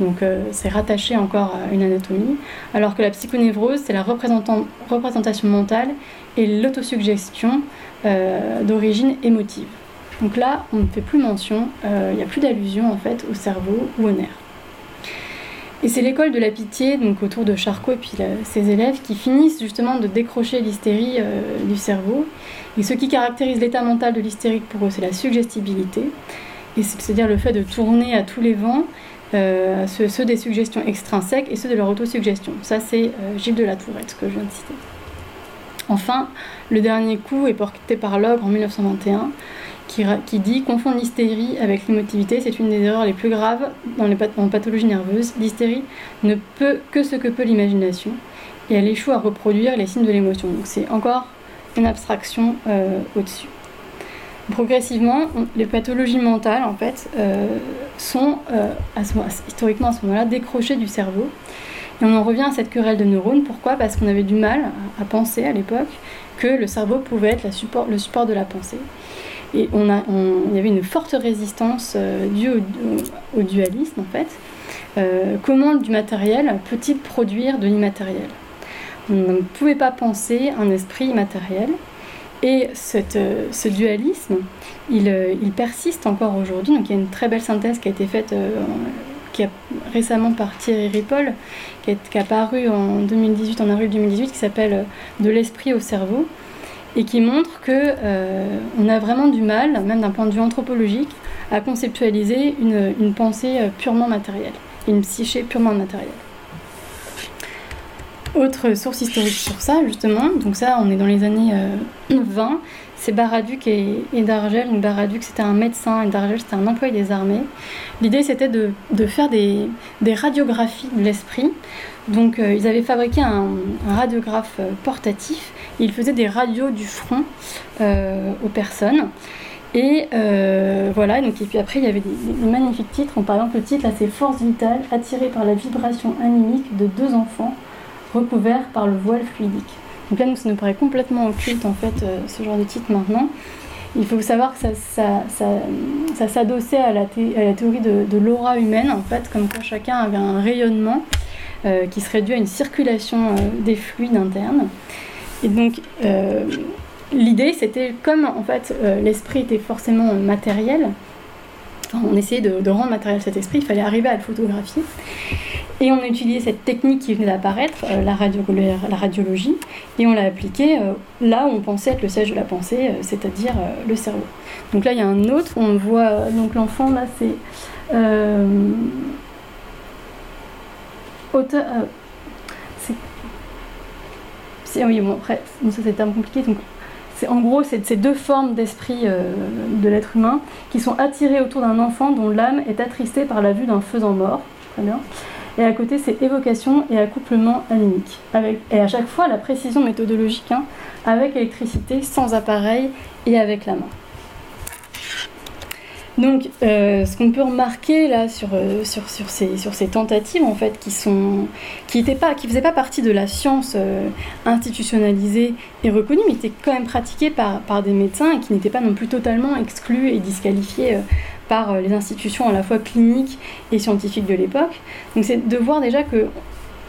donc euh, c'est rattaché encore à une anatomie, alors que la psychonévrose c'est la représentation mentale et l'autosuggestion euh, d'origine émotive. Donc là on ne fait plus mention, il n'y a plus d'allusion en fait au cerveau ou aux nerfs. Et c'est l'école de la pitié, donc autour de Charcot et ses élèves, qui finissent justement de décrocher l'hystérie du cerveau et ce qui caractérise l'état mental de l'hystérique pour eux, c'est la suggestibilité, c'est-à-dire le fait de tourner à tous les vents, euh, ceux, des suggestions extrinsèques et ceux de leur autosuggestion. Ça, c'est euh, Gilles de la Tourette, que je viens de citer. Enfin, le dernier coup est porté par Logre en 1921, qui, dit confondre l'hystérie avec l'émotivité, c'est une des erreurs les plus graves dans les en pathologie nerveuse. L'hystérie ne peut que ce que peut l'imagination, et elle échoue à reproduire les signes de l'émotion. Donc c'est encore une abstraction euh, au-dessus. Progressivement, les pathologies mentales, en fait, euh, sont euh, historiquement à ce moment-là décrochées du cerveau. Et on en revient à cette querelle de neurones. Pourquoi? Parce qu'on avait du mal à, penser à l'époque que le cerveau pouvait être le support de la pensée. Et on a, il y avait une forte résistance due au, dualisme, en fait. comment du matériel peut-il produire de l'immatériel? On ne pouvait pas penser un esprit matériel. Et ce dualisme, il, persiste encore aujourd'hui. Donc il y a une très belle synthèse qui a été faite, qui a récemment par Thierry Ripoll, qui, est, qui a paru en 2018, en avril 2018, qui s'appelle De l'esprit au cerveau et qui montre que euh, on a vraiment du mal, même d'un point de vue anthropologique, à conceptualiser une, pensée euh, purement matérielle, une psyché purement matérielle. Autre source historique sur ça, justement, donc ça, on est dans les années 20, euh, c'est Baraduc et, Dargel. Baraduc, c'était un médecin et Dargel, c'était un employé des armées. L'idée, c'était de, faire des, radiographies de l'esprit. Donc, ils avaient fabriqué un radiographe portatif il faisait des radios du front euh, aux personnes. Et euh, voilà, donc, et puis après, il y avait des, magnifiques titres. par exemple, le titre, c'est Force vitale attirée par la vibration animique de deux enfants recouverts par le voile fluidique. Donc là, nous, ça nous paraît complètement occulte, en fait, euh, ce genre de titre maintenant. Il faut savoir que ça, ça, s'adossait à, la théorie de, l'aura humaine, en fait, comme quand chacun avait un rayonnement qui serait dû à une circulation des fluides internes. Et donc, euh, l'idée, c'était comme en fait euh, l'esprit était forcément matériel, on essayait de, rendre matériel cet esprit, il fallait arriver à le photographier. Et on a utilisé cette technique qui venait d'apparaître, euh, la, radiologie, et on l'a appliquée là où on pensait être le siège de la pensée, c'est-à-dire le cerveau. Donc là, il y a un autre, on voit, donc l'enfant, là, c'est... Auteur, oui, bon, après, ça c'est peu compliqué. Donc, c'est, en gros, c'est ces deux formes d'esprit euh, de l'être humain qui sont attirées autour d'un enfant dont l'âme est attristée par la vue d'un faisant mort. Très bien. Et à côté, c'est évocation et accouplement animique. Et à chaque fois, la précision méthodologique, hein, avec électricité, sans appareil et avec la main. Donc, euh, ce qu'on peut remarquer là sur, euh, sur, sur, ces, sur ces tentatives, en fait, qui sont qui ne pas, qui faisaient pas partie de la science euh, institutionnalisée et reconnue, mais étaient quand même pratiquées par, par des médecins et qui n'étaient pas non plus totalement exclus et disqualifiés par les institutions à la fois cliniques et scientifiques de l'époque. Donc, c'est de voir déjà que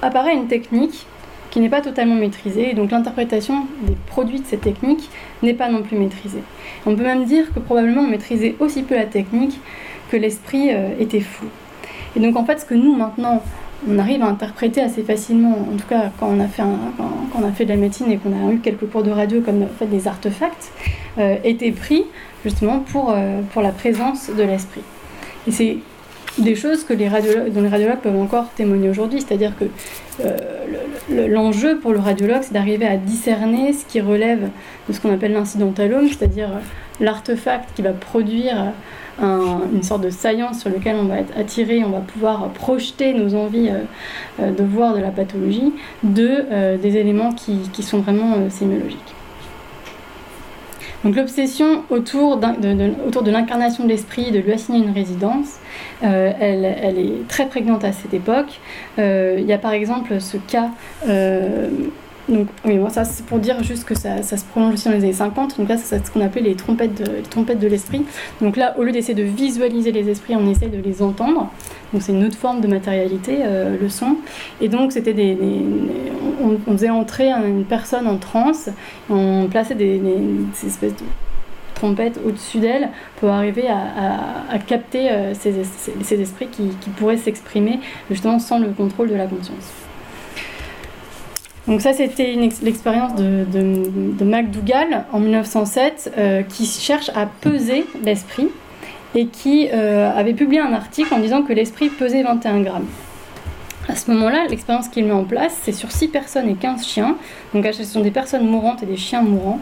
apparaît une technique qui n'est pas totalement maîtrisée, et donc l'interprétation des produits de cette technique n'est pas non plus maîtrisée. On peut même dire que probablement on maîtrisait aussi peu la technique que l'esprit euh, était flou. Et donc en fait, ce que nous maintenant on arrive à interpréter assez facilement, en tout cas quand on a fait, quand, on a fait de la médecine et qu'on a eu quelques cours de radio comme fait, des artefacts, euh, était pris justement pour, euh, pour la présence de l'esprit. Et c'est des choses que les dont les radiologues peuvent encore témoigner aujourd'hui, c'est-à-dire que l'enjeu pour le radiologue, c'est d'arriver à discerner ce qui relève de ce qu'on appelle l'incidentalome, c'est-à-dire l'artefact qui va produire une sorte de saillance sur lequel on va être attiré, on va pouvoir projeter nos envies euh, euh, de voir de la pathologie, de euh, des éléments qui, sont vraiment sémiologiques. Donc l'obsession autour, de, autour de l'incarnation de l'esprit, de lui assigner une résidence, euh, elle, est très prégnante à cette époque. Euh, il y a par exemple ce cas euh, donc, oui, ça c'est pour dire juste que ça, se prolonge aussi dans les années 50. Donc là, c'est ce qu'on appelait les trompettes de l'esprit. Donc là, au lieu d'essayer de visualiser les esprits, on essaie de les entendre. Donc c'est une autre forme de matérialité, le son. Et donc c'était des, on, faisait entrer une personne en transe, on plaçait des, espèces de trompette au-dessus d'elle pour arriver à, capter euh, ces, esprits qui, pourraient s'exprimer justement sans le contrôle de la conscience. Donc ça, c'était l'expérience de, de, MacDougall en 1907 euh, qui cherche à peser l'esprit et qui euh, avait publié un article en disant que l'esprit pesait 21 grammes. À ce moment-là, l'expérience qu'il met en place, c'est sur 6 personnes et 15 chiens. Donc ce sont des personnes mourantes et des chiens mourants.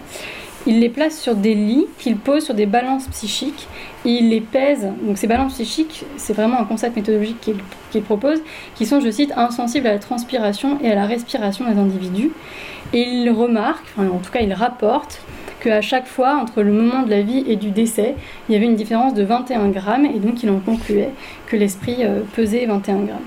Il les place sur des lits qu'il pose sur des balances psychiques et il les pèse. Donc ces balances psychiques, c'est vraiment un concept méthodologique qu'il propose, qui sont, je cite, insensibles à la transpiration et à la respiration des individus. Et il remarque, enfin, en tout cas il rapporte, qu'à chaque fois, entre le moment de la vie et du décès, il y avait une différence de 21 grammes, et donc il en concluait que l'esprit euh, pesait 21 grammes.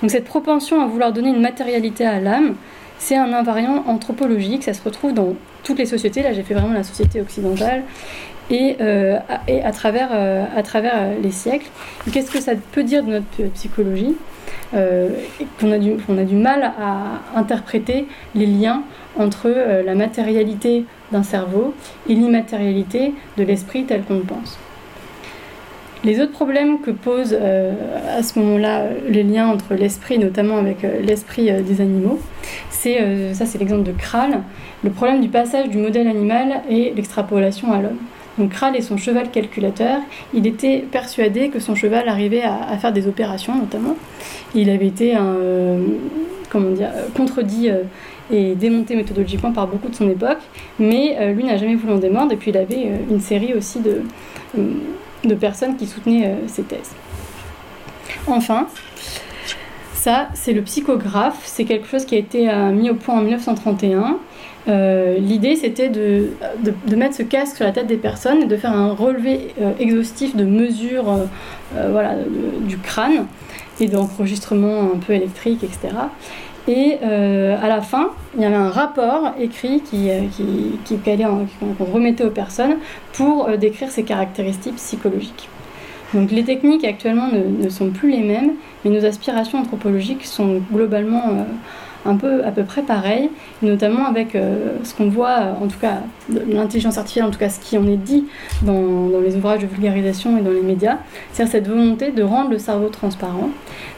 Donc cette propension à vouloir donner une matérialité à l'âme, c'est un invariant anthropologique, ça se retrouve dans toutes les sociétés, là j'ai fait vraiment la société occidentale, et, euh, à, travers, euh, à travers les siècles. Qu'est-ce que ça peut dire de notre psychologie Qu'on a, a, du mal à interpréter les liens entre la matérialité d'un cerveau et l'immatérialité de l'esprit tel qu'on le pense. Les autres problèmes que posent euh, à ce moment-là les liens entre l'esprit, notamment avec euh, l'esprit euh, des animaux, c'est ça c'est l'exemple de Kral, le problème du passage du modèle animal et l'extrapolation à l'homme. Donc Kral est son cheval calculateur, il était persuadé que son cheval arrivait à, faire des opérations notamment. Il avait été comment dire, contredit et démonté méthodologiquement par beaucoup de son époque, mais lui n'a jamais voulu en démordre et puis il avait une série aussi de de personnes qui soutenaient euh, ces thèses. Enfin, ça, c'est le psychographe. C'est quelque chose qui a été euh, mis au point en 1931. Euh, l'idée, c'était de, de, mettre ce casque sur la tête des personnes et de faire un relevé exhaustif de mesures voilà, du crâne et d'enregistrement un peu électrique, etc. Et à la fin, il y avait un rapport écrit qui, qui, qu'on remettait aux personnes pour décrire ces caractéristiques psychologiques. Donc les techniques actuellement ne, sont plus les mêmes, mais nos aspirations anthropologiques sont globalement un peu à peu près pareil, notamment avec euh, ce qu'on voit, euh, en tout cas l'intelligence artificielle, en tout cas ce qui en est dit dans, les ouvrages de vulgarisation et dans les médias, c'est cette volonté de rendre le cerveau transparent,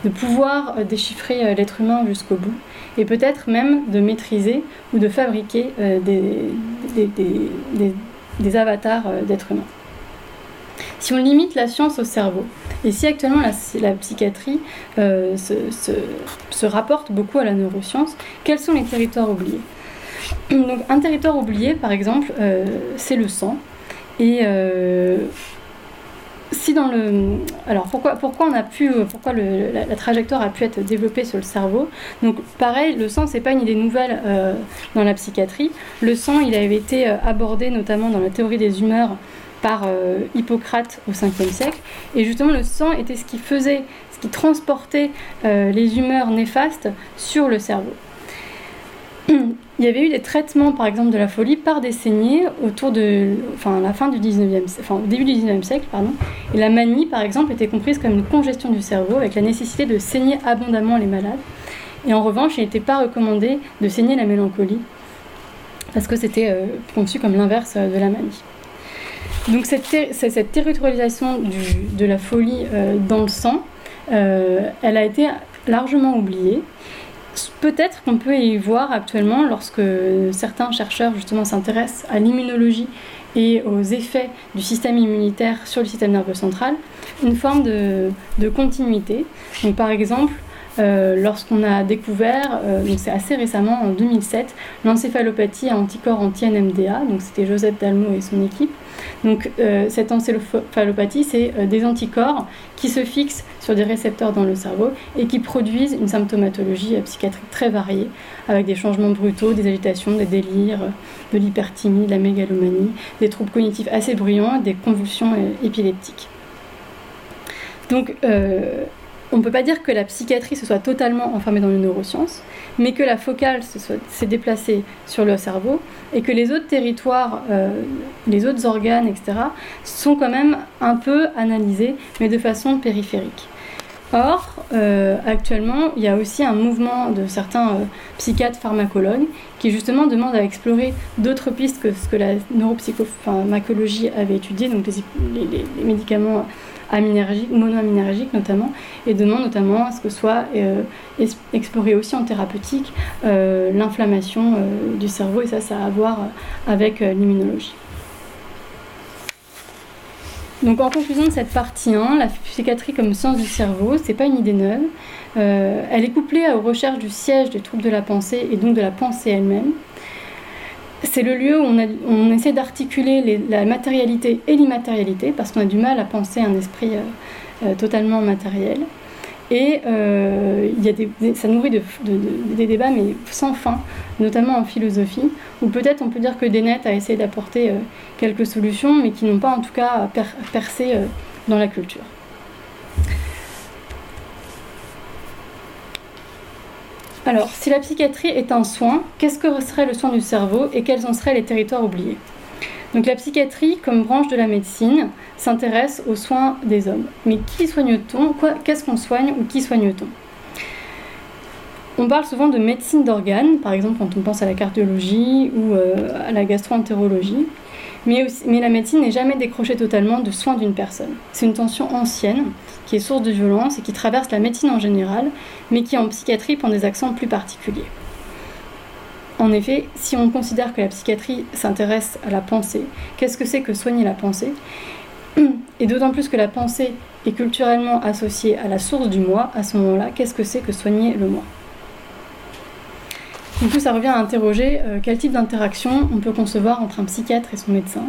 de pouvoir euh, déchiffrer l'être humain jusqu'au bout, et peut-être même de maîtriser ou de fabriquer des avatars d'êtres humains. Si on limite la science au cerveau, et si actuellement la, psychiatrie euh, se, rapporte beaucoup à la neuroscience, quels sont les territoires oubliés? Donc un territoire oublié, par exemple, euh, c'est le sang. Et euh, si dans le alors pourquoi pourquoi on a pu pourquoi la, trajectoire a pu être développée sur le cerveau? Donc pareil le sang c'est pas une idée nouvelle dans la psychiatrie. Le sang il avait été abordé notamment dans la théorie des humeurs par euh, Hippocrate au 5e siècle. Et justement, le sang était ce qui faisait, ce qui transportait euh, les humeurs néfastes sur le cerveau. Il y avait eu des traitements, par exemple, de la folie par des saignées autour de, enfin, la fin du 19e, enfin, au début du 19e siècle, pardon. Et la manie, par exemple, était comprise comme une congestion du cerveau avec la nécessité de saigner abondamment les malades. Et en revanche, il n'était pas recommandé de saigner la mélancolie parce que c'était euh, conçu comme l'inverse de la manie. Donc cette, cette territorialisation de la folie euh, dans le sang, euh, elle a été largement oubliée. Peut-être qu'on peut y voir actuellement, lorsque certains chercheurs justement s'intéressent à l'immunologie et aux effets du système immunitaire sur le système nerveux central, une forme de, de continuité. Donc par exemple, lorsqu'on a découvert, euh, donc c'est assez récemment, en 2007, l'encéphalopathie à anticorps anti-NMDA, donc c'était Joseph Dalmo et son équipe. Donc euh, cette encéphalopathie, c'est des anticorps qui se fixent sur des récepteurs dans le cerveau et qui produisent une symptomatologie psychiatrique très variée, avec des changements brutaux, des agitations, des délires, de l'hyperthymie, de la mégalomanie, des troubles cognitifs assez bruyants, des convulsions épileptiques. Donc, on ne peut pas dire que la psychiatrie se soit totalement enfermée dans les neurosciences, mais que la focale s'est déplacée sur le cerveau et que les autres territoires, euh, les autres organes, etc., sont quand même un peu analysés, mais de façon périphérique. Or, euh, actuellement, il y a aussi un mouvement de certains euh, psychiatres pharmacologues qui justement demandent à explorer d'autres pistes que ce que la neuropsychopharmacologie avait étudié, donc les médicaments aminergique, monoaminergique notamment, et demande notamment à ce que soit euh, exploré aussi en thérapeutique euh, l'inflammation euh, du cerveau, et ça, ça a à voir avec l'immunologie. Donc en conclusion de cette partie 1, la psychiatrie comme science du cerveau, c'est pas une idée neuve. elle est couplée aux recherches du siège des troubles de la pensée et donc de la pensée elle-même c'est le lieu où on, essaie d'articuler la matérialité et l'immatérialité, parce qu'on a du mal à penser un esprit euh, euh, totalement matériel. Et euh, ça nourrit des débats, mais sans fin, notamment en philosophie, où peut-être on peut dire que Dennett a essayé d'apporter quelques solutions, mais qui n'ont pas en tout cas percé dans la culture. Alors, si la psychiatrie est un soin, qu'est-ce que serait le soin du cerveau et quels en seraient les territoires oubliés? Donc la psychiatrie, comme branche de la médecine, s'intéresse aux soins des hommes. Mais qui soigne-t-on? Qu'est-ce qu'on soigne ou qui soigne-t-on? On parle souvent de médecine d'organes, par exemple quand on pense à la cardiologie ou à la gastroentérologie. Mais, mais la médecine n'est jamais décrochée totalement de soins d'une personne. C'est une tension ancienne qui est source de violence et qui traverse la médecine en général, mais qui en psychiatrie prend des accents plus particuliers. En effet, si on considère que la psychiatrie s'intéresse à la pensée, qu'est-ce que c'est que soigner la pensée? Et d'autant plus que la pensée est culturellement associée à la source du moi, à ce moment-là, qu'est-ce que c'est que soigner le moi? Du coup, ça revient à interroger euh, quel type d'interaction on peut concevoir entre un psychiatre et son médecin?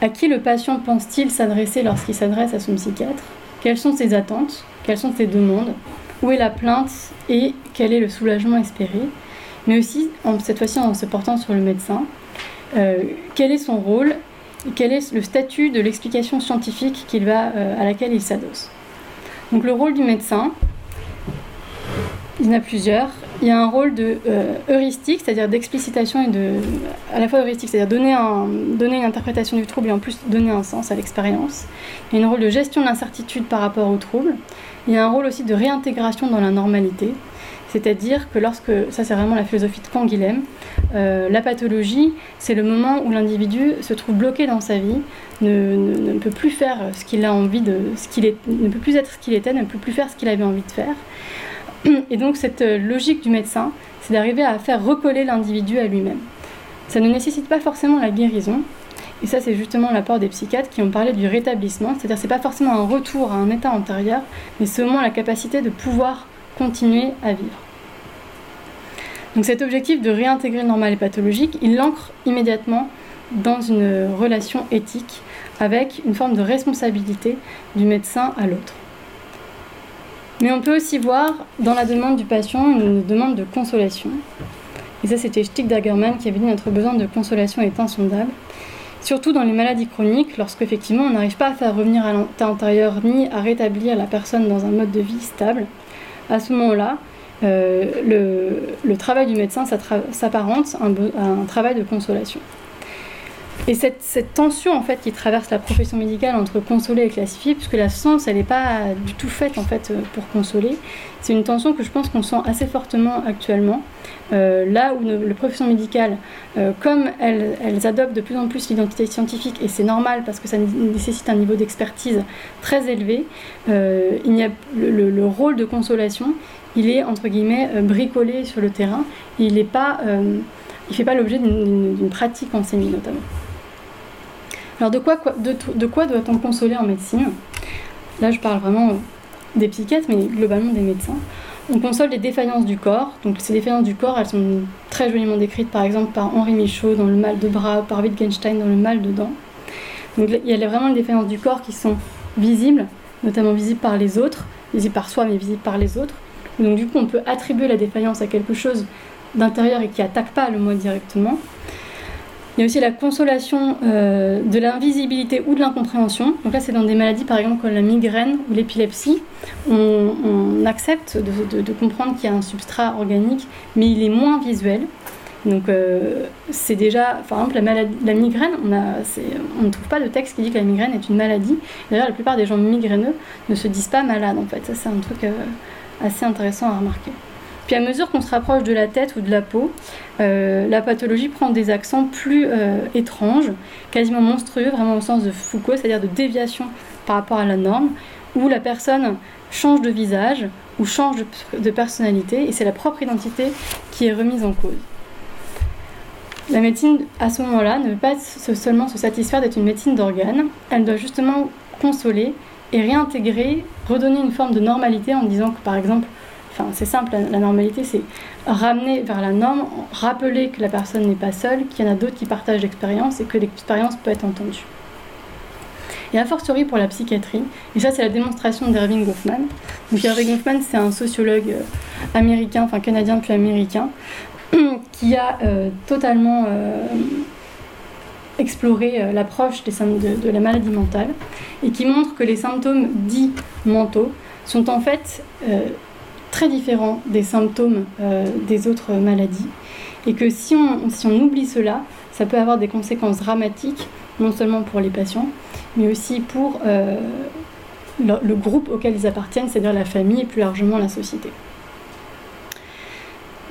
À qui le patient pense-t-il s'adresser lorsqu'il s'adresse à son psychiatre? Quelles sont ses attentes Quelles sont ses demandes Où est la plainte et quel est le soulagement espéré mais aussi, cette fois-ci en se portant sur le médecin, euh, quel est son rôle, quel est le statut de l'explication scientifique qu'il va, euh, à laquelle il s'adosse. Donc le rôle du médecin, il y en a plusieurs. Il y a un rôle de euh, heuristique, c'est-à-dire d'explicitation et de, à la fois heuristique, c'est-à-dire donner, un, donner une interprétation du trouble et en plus donner un sens à l'expérience. Il y a un rôle de gestion de l'incertitude par rapport au trouble. Il y a un rôle aussi de réintégration dans la normalité, c'est-à-dire que lorsque, ça c'est vraiment la philosophie de Canguilhem, euh, la pathologie, c'est le moment où l'individu se trouve bloqué dans sa vie, ne, peut plus faire ce qu'il a envie de, ce qu'il est, ne peut plus être ce qu'il était, ne peut plus faire ce qu'il avait envie de faire. Et donc cette logique du médecin, c'est d'arriver à faire recoller l'individu à lui-même. Ça ne nécessite pas forcément la guérison, et ça, c'est justement l'apport des psychiatres qui ont parlé du rétablissement, c'est-à-dire c'est pas forcément un retour à un état antérieur, mais seulement la capacité de pouvoir continuer à vivre. Donc cet objectif de réintégrer le normal et pathologique, il l'ancre immédiatement dans une relation éthique avec une forme de responsabilité du médecin à l'autre. Mais on peut aussi voir dans la demande du patient une demande de consolation. Et ça, c'était Stick Dagerman qui avait dit notre besoin de consolation est insondable. Surtout dans les maladies chroniques, lorsqu'effectivement on n'arrive pas à faire revenir à l'état antérieur ni à rétablir la personne dans un mode de vie stable. À ce moment-là, euh, le, travail du médecin s'apparente à, un travail de consolation. Et cette, tension en fait qui traverse la profession médicale entre consoler et classifier, puisque la science elle n'est pas du tout faite en fait pour consoler, c'est une tension que je pense qu'on sent assez fortement actuellement. Euh, là où le, profession médicale, euh, comme elles, adoptent de plus en plus l'identité scientifique, et c'est normal parce que ça nécessite un niveau d'expertise très élevé, il y a le, rôle de consolation, il est entre guillemets euh, bricolé sur le terrain. il n'est pas, euh, il fait pas l'objet d'une pratique enseignée notamment. Alors de quoi, doit-on consoler en médecine? Là, je parle vraiment des psychiatres, mais globalement des médecins. On console les défaillances du corps. Donc ces défaillances du corps, elles sont très joliment décrites par exemple par Henri Michaud dans Le mal de bras, par Wittgenstein dans Le mal de dents. Donc il y a vraiment les défaillances du corps qui sont visibles, notamment visibles par les autres, visibles par soi mais visibles par les autres. Donc du coup, on peut attribuer la défaillance à quelque chose d'intérieur et qui attaque pas le moi directement. Il y a aussi la consolation euh, de l'invisibilité ou de l'incompréhension. Donc là, c'est dans des maladies, par exemple, comme la migraine ou l'épilepsie. On, accepte de, comprendre qu'il y a un substrat organique, mais il est moins visuel. Donc euh, c'est déjà, par exemple, la, migraine, on, on ne trouve pas de texte qui dit que la migraine est une maladie. D'ailleurs, la plupart des gens migraineux ne se disent pas malades, en fait. Ça, c'est un truc... Euh, assez intéressant à remarquer. Puis à mesure qu'on se rapproche de la tête ou de la peau, euh, la pathologie prend des accents plus euh, étranges, quasiment monstrueux, vraiment au sens de Foucault, c'est-à-dire de déviation par rapport à la norme, où la personne change de visage ou change de, personnalité, et c'est la propre identité qui est remise en cause. La médecine, à ce moment-là, ne veut pas seulement se satisfaire d'être une médecine d'organes, elle doit justement consoler et réintégrer, redonner une forme de normalité en disant que par exemple, enfin c'est simple, la, normalité c'est ramener vers la norme, rappeler que la personne n'est pas seule, qu'il y en a d'autres qui partagent l'expérience et que l'expérience peut être entendue. Et a fortiori pour la psychiatrie, et ça c'est la démonstration d'Irving Goffman. Donc Irving Goffman c'est un sociologue euh, américain, enfin canadien puis américain, qui a euh, totalement euh, explorer euh, l'approche de, de, la maladie mentale et qui montre que les symptômes dits mentaux sont en fait très différents des symptômes euh, des autres maladies et que si on, oublie cela, ça peut avoir des conséquences dramatiques, non seulement pour les patients, mais aussi pour le, le, groupe auquel ils appartiennent, c'est-à-dire la famille et plus largement la société.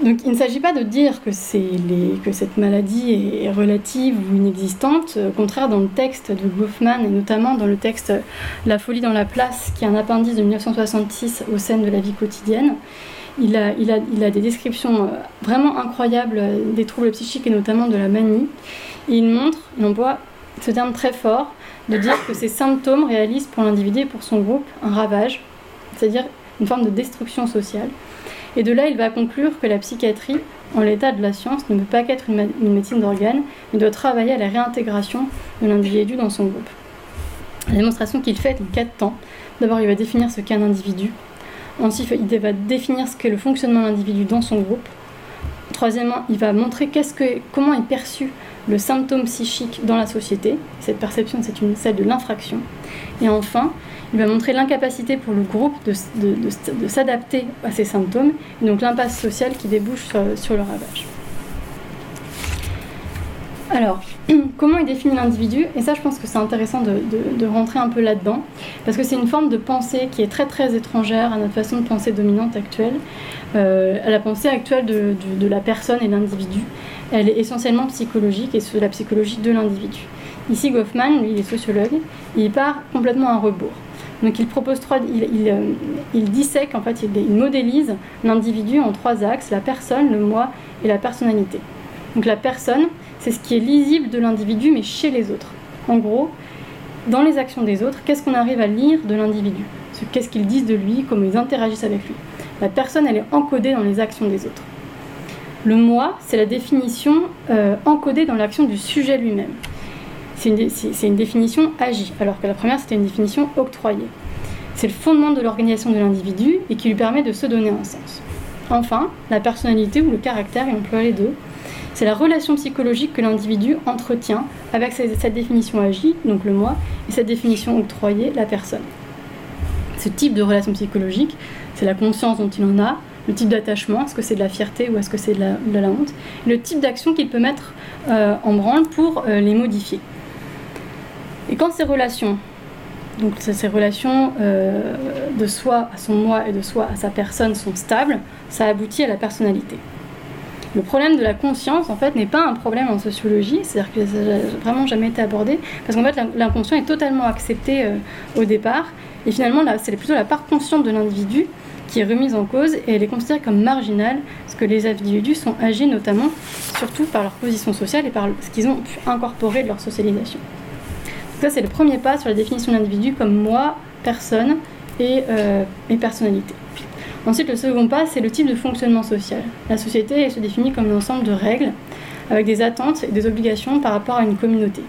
Donc il ne s'agit pas de dire que, cette maladie est relative ou inexistante. Au contraire, dans le texte de Goffman, et notamment dans le texte La folie dans la place, qui est un appendice de 1966 aux scènes de la vie quotidienne, il a, il a, il a des descriptions euh, vraiment incroyables des troubles psychiques et notamment de la manie. Et il montre, il emploie ce terme très fort, de dire que ces symptômes réalisent pour l'individu et pour son groupe un ravage, c'est-à-dire une forme de destruction sociale. Et de là, il va conclure que la psychiatrie, en l'état de la science, ne peut pas qu'être une, médecine d'organes, mais doit travailler à la réintégration de l'individu dans son groupe. La démonstration qu'il fait est en quatre temps. D'abord, il va définir ce qu'est un individu. Ensuite, il va définir ce qu'est le fonctionnement de l'individu dans son groupe. Troisièmement, il va montrer comment est perçu le symptôme psychique dans la société. Cette perception, c'est celle de l'infraction. Et enfin, il va montrer l'incapacité pour le groupe de, s'adapter à ces symptômes, et donc l'impasse sociale qui débouche sur, le ravage. Alors, comment il définit l'individu? Et ça, je pense que c'est intéressant de, rentrer un peu là-dedans, parce que c'est une forme de pensée qui est très très étrangère à notre façon de penser dominante actuelle, euh, à la pensée actuelle de, de la personne et de l'individu. Elle est essentiellement psychologique et c'est la psychologie de l'individu. Ici, Goffman, lui, il est sociologue, il part complètement à rebours. Donc il propose trois, il, il, euh, il dissèque, en fait, il, modélise l'individu en trois axes, la personne, le moi et la personnalité. Donc la personne, c'est ce qui est lisible de l'individu, mais chez les autres. En gros, dans les actions des autres, qu'est-ce qu'on arrive à lire de l'individu? Qu'est-ce qu'ils disent de lui, comment ils interagissent avec lui? La personne, elle est encodée dans les actions des autres. Le moi, c'est la définition euh, encodée dans l'action du sujet lui-même c'est une, définition agie, alors que la première c'était une définition octroyée. C'est le fondement de l'organisation de l'individu et qui lui permet de se donner un sens. Enfin, la personnalité ou le caractère, il emploie les deux, c'est la relation psychologique que l'individu entretient avec cette définition agie, donc le moi, et cette définition octroyée, la personne. Ce type de relation psychologique, c'est la conscience dont il en a, le type d'attachement, est-ce que c'est de la fierté ou est-ce que c'est de, la, honte, le type d'action qu'il peut mettre euh, en branle pour euh, les modifier. Et quand ces relations, donc ces relations euh, de soi à son moi et de soi à sa personne sont stables, ça aboutit à la personnalité. Le problème de la conscience, en fait, n'est pas un problème en sociologie, c'est-à-dire que ça n'a vraiment jamais été abordé, parce qu'en fait, l'inconscient est totalement accepté euh, au départ, et finalement, c'est plutôt la part consciente de l'individu qui est remise en cause, et elle est considérée comme marginale, parce que les individus sont âgés notamment, surtout par leur position sociale et par ce qu'ils ont pu incorporer de leur socialisation. Ça, c'est le premier pas sur la définition de l'individu comme moi, personne et, euh, personnalité. Ensuite, le second pas, c'est le type de fonctionnement social. La société se définit comme un ensemble de règles avec des attentes et des obligations par rapport à une communauté.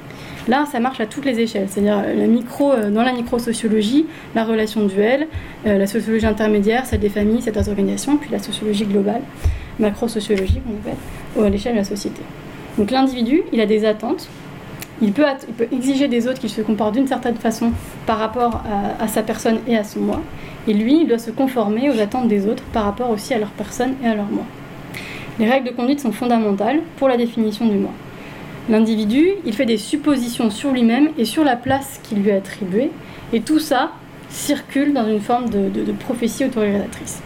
Là, ça marche à toutes les échelles, c'est-à-dire euh, la micro, euh, dans la micro-sociologie, la relation duel, la sociologie intermédiaire, celle des familles, celle des organisations, puis la sociologie globale, macro-sociologie, on appelle, à l'échelle de la société. Donc l'individu, il a des attentes, il peut, exiger des autres qu'ils se comportent d'une certaine façon par rapport à, sa personne et à son moi. Et lui, il doit se conformer aux attentes des autres par rapport aussi à leur personne et à leur moi. Les règles de conduite sont fondamentales pour la définition du moi. L'individu, il fait des suppositions sur lui-même et sur la place qui lui est attribuée, et tout ça circule dans une forme de, prophétie autorisatrice.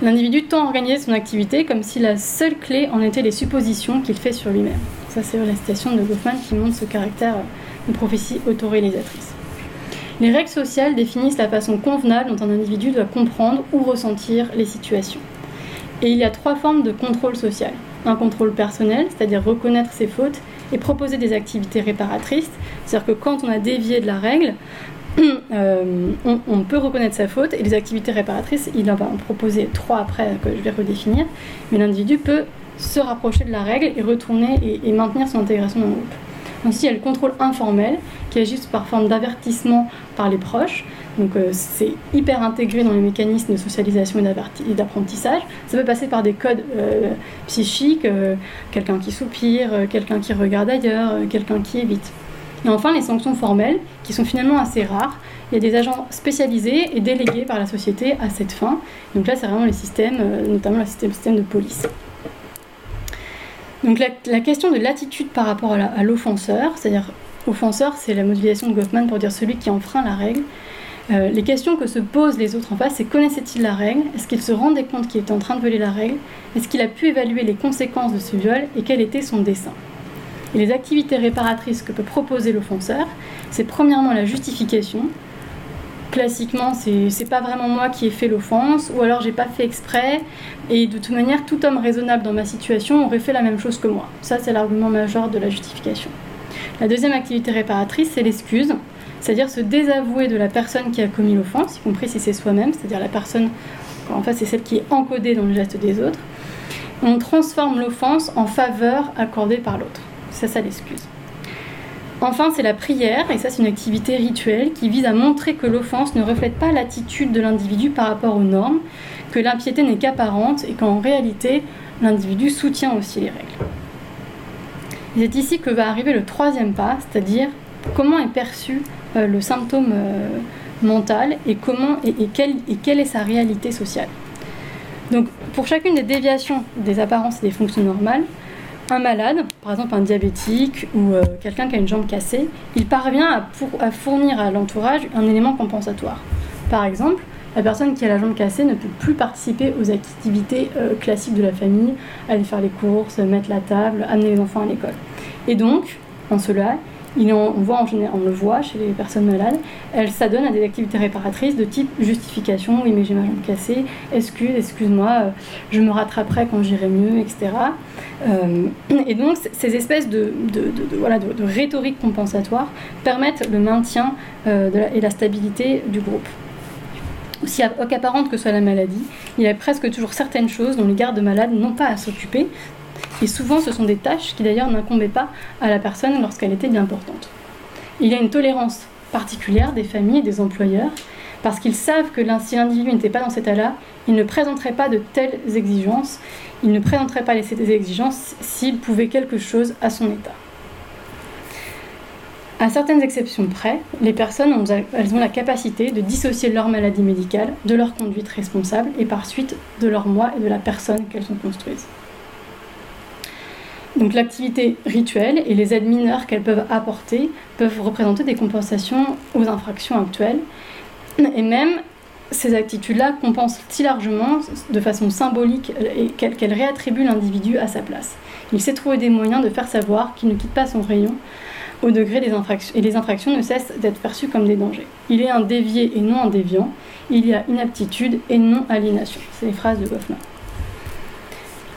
L'individu tend à organiser son activité comme si la seule clé en était les suppositions qu'il fait sur lui-même. Ça, c'est la citation de Goffman qui montre ce caractère de prophétie autoréalisatrice. Les règles sociales définissent la façon convenable dont un individu doit comprendre ou ressentir les situations. Et il y a trois formes de contrôle social. Un contrôle personnel, c'est-à-dire reconnaître ses fautes et proposer des activités réparatrices. C'est-à-dire que quand on a dévié de la règle, euh, on, peut reconnaître sa faute et les activités réparatrices, il en va en proposer trois après que je vais redéfinir, mais l'individu peut se rapprocher de la règle et retourner et, maintenir son intégration dans le groupe. Ensuite, il y a le contrôle informel qui agit par forme d'avertissement par les proches. Donc euh, c'est hyper intégré dans les mécanismes de socialisation et d'apprentissage. Ça peut passer par des codes euh, psychiques, euh, quelqu'un qui soupire, quelqu'un qui regarde ailleurs, quelqu'un qui évite. Et enfin, les sanctions formelles, qui sont finalement assez rares. Il y a des agents spécialisés et délégués par la société à cette fin. Donc là, c'est vraiment les systèmes, notamment le système, système de police. Donc la, question de l'attitude par rapport à l'offenseur, c'est-à-dire offenseur, c'est la modélisation de Goffman pour dire celui qui enfreint la règle. Euh, les questions que se posent les autres en face, c'est connaissait-il la règle? Est-ce qu'il se rendait compte qu'il était en train de violer la règle? Est-ce qu'il a pu évaluer les conséquences de ce viol? Et quel était son dessein? Et les activités réparatrices que peut proposer l'offenseur, c'est premièrement la justification. Classiquement, c'est pas vraiment moi qui ai fait l'offense, ou alors j'ai pas fait exprès, et de toute manière, tout homme raisonnable dans ma situation aurait fait la même chose que moi. Ça, c'est l'argument majeur de la justification. La deuxième activité réparatrice, c'est l'excuse c'est-à-dire se désavouer de la personne qui a commis l'offense, y compris si c'est soi-même, c'est-à-dire la personne, en c'est celle qui est encodée dans le geste des autres. On transforme l'offense en faveur accordée par l'autre. C'est ça l'excuse. Enfin, c'est la prière, et ça c'est une activité rituelle qui vise à montrer que l'offense ne reflète pas l'attitude de l'individu par rapport aux normes, que l'impiété n'est qu'apparente et qu'en réalité, l'individu soutient aussi les règles. C'est ici que va arriver le troisième pas, c'est-à-dire comment est perçu euh, le symptôme euh, mental et, comment, et, quelle, et quelle est sa réalité sociale. Donc, pour chacune des déviations des apparences et des fonctions normales, un malade, par exemple un diabétique ou euh, quelqu'un qui a une jambe cassée, il parvient à, fournir à l'entourage un élément compensatoire. Par exemple, la personne qui a la jambe cassée ne peut plus participer aux activités classiques de la famille, aller faire les courses, mettre la table, amener les enfants à l'école. Et donc, en cela, on, le voit chez les personnes malades, elles s'adonnent à des activités réparatrices de type justification, oui mais j'ai ma jambe cassée, excuse, excuse-moi, euh, je me rattraperai quand j'irai mieux, etc. Euh, et donc ces espèces de, voilà, de, rhétorique compensatoire permettent le maintien euh, et la stabilité du groupe. Aussi apparente que soit la maladie, il y a presque toujours certaines choses dont les gardes malades n'ont pas à s'occuper, et souvent, ce sont des tâches qui d'ailleurs n'incombaient pas à la personne lorsqu'elle était bien portante. Il y a une tolérance particulière des familles et des employeurs, parce qu'ils savent que si l'individu n'était pas dans cet état-là, il ne présenterait pas de telles exigences, il ne présenterait pas ces exigences s'il pouvait quelque chose à son état. À certaines exceptions près, les personnes ont, elles ont la capacité de dissocier leur maladie médicale de leur conduite responsable et par suite de leur moi et de la personne qu'elles ont construite. Donc l'activité rituelle et les aides mineures qu'elles peuvent apporter peuvent représenter des compensations aux infractions actuelles. Et même ces attitudes-là compensent si largement, de façon symbolique, qu'elles réattribuent l'individu à sa place? Il sait trouver des moyens de faire savoir qu'il ne quitte pas son rayon au degré des infractions, et les infractions ne cessent d'être perçues comme des dangers. Il est un dévié et non un déviant, il y a inaptitude et non aliénation. C'est les phrases de Goffman.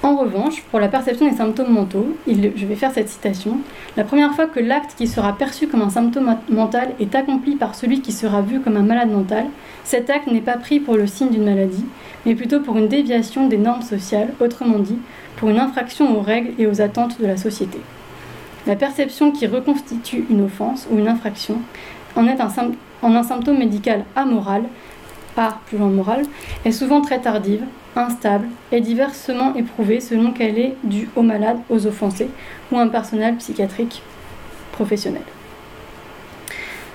En revanche, pour la perception des symptômes mentaux, je vais faire cette citation, la première fois que l'acte qui sera perçu comme un symptôme mental est accompli par celui qui sera vu comme un malade mental, cet acte n'est pas pris pour le signe d'une maladie, mais plutôt pour une déviation des normes sociales, autrement dit, pour une infraction aux règles et aux attentes de la société. La perception qui reconstitue une offense ou une infraction en est un, en un symptôme médical amoral, A plus loin moral, est souvent très tardive, instable et diversement éprouvée selon qu'elle est due aux malades, aux offensés ou à un personnel psychiatrique professionnel.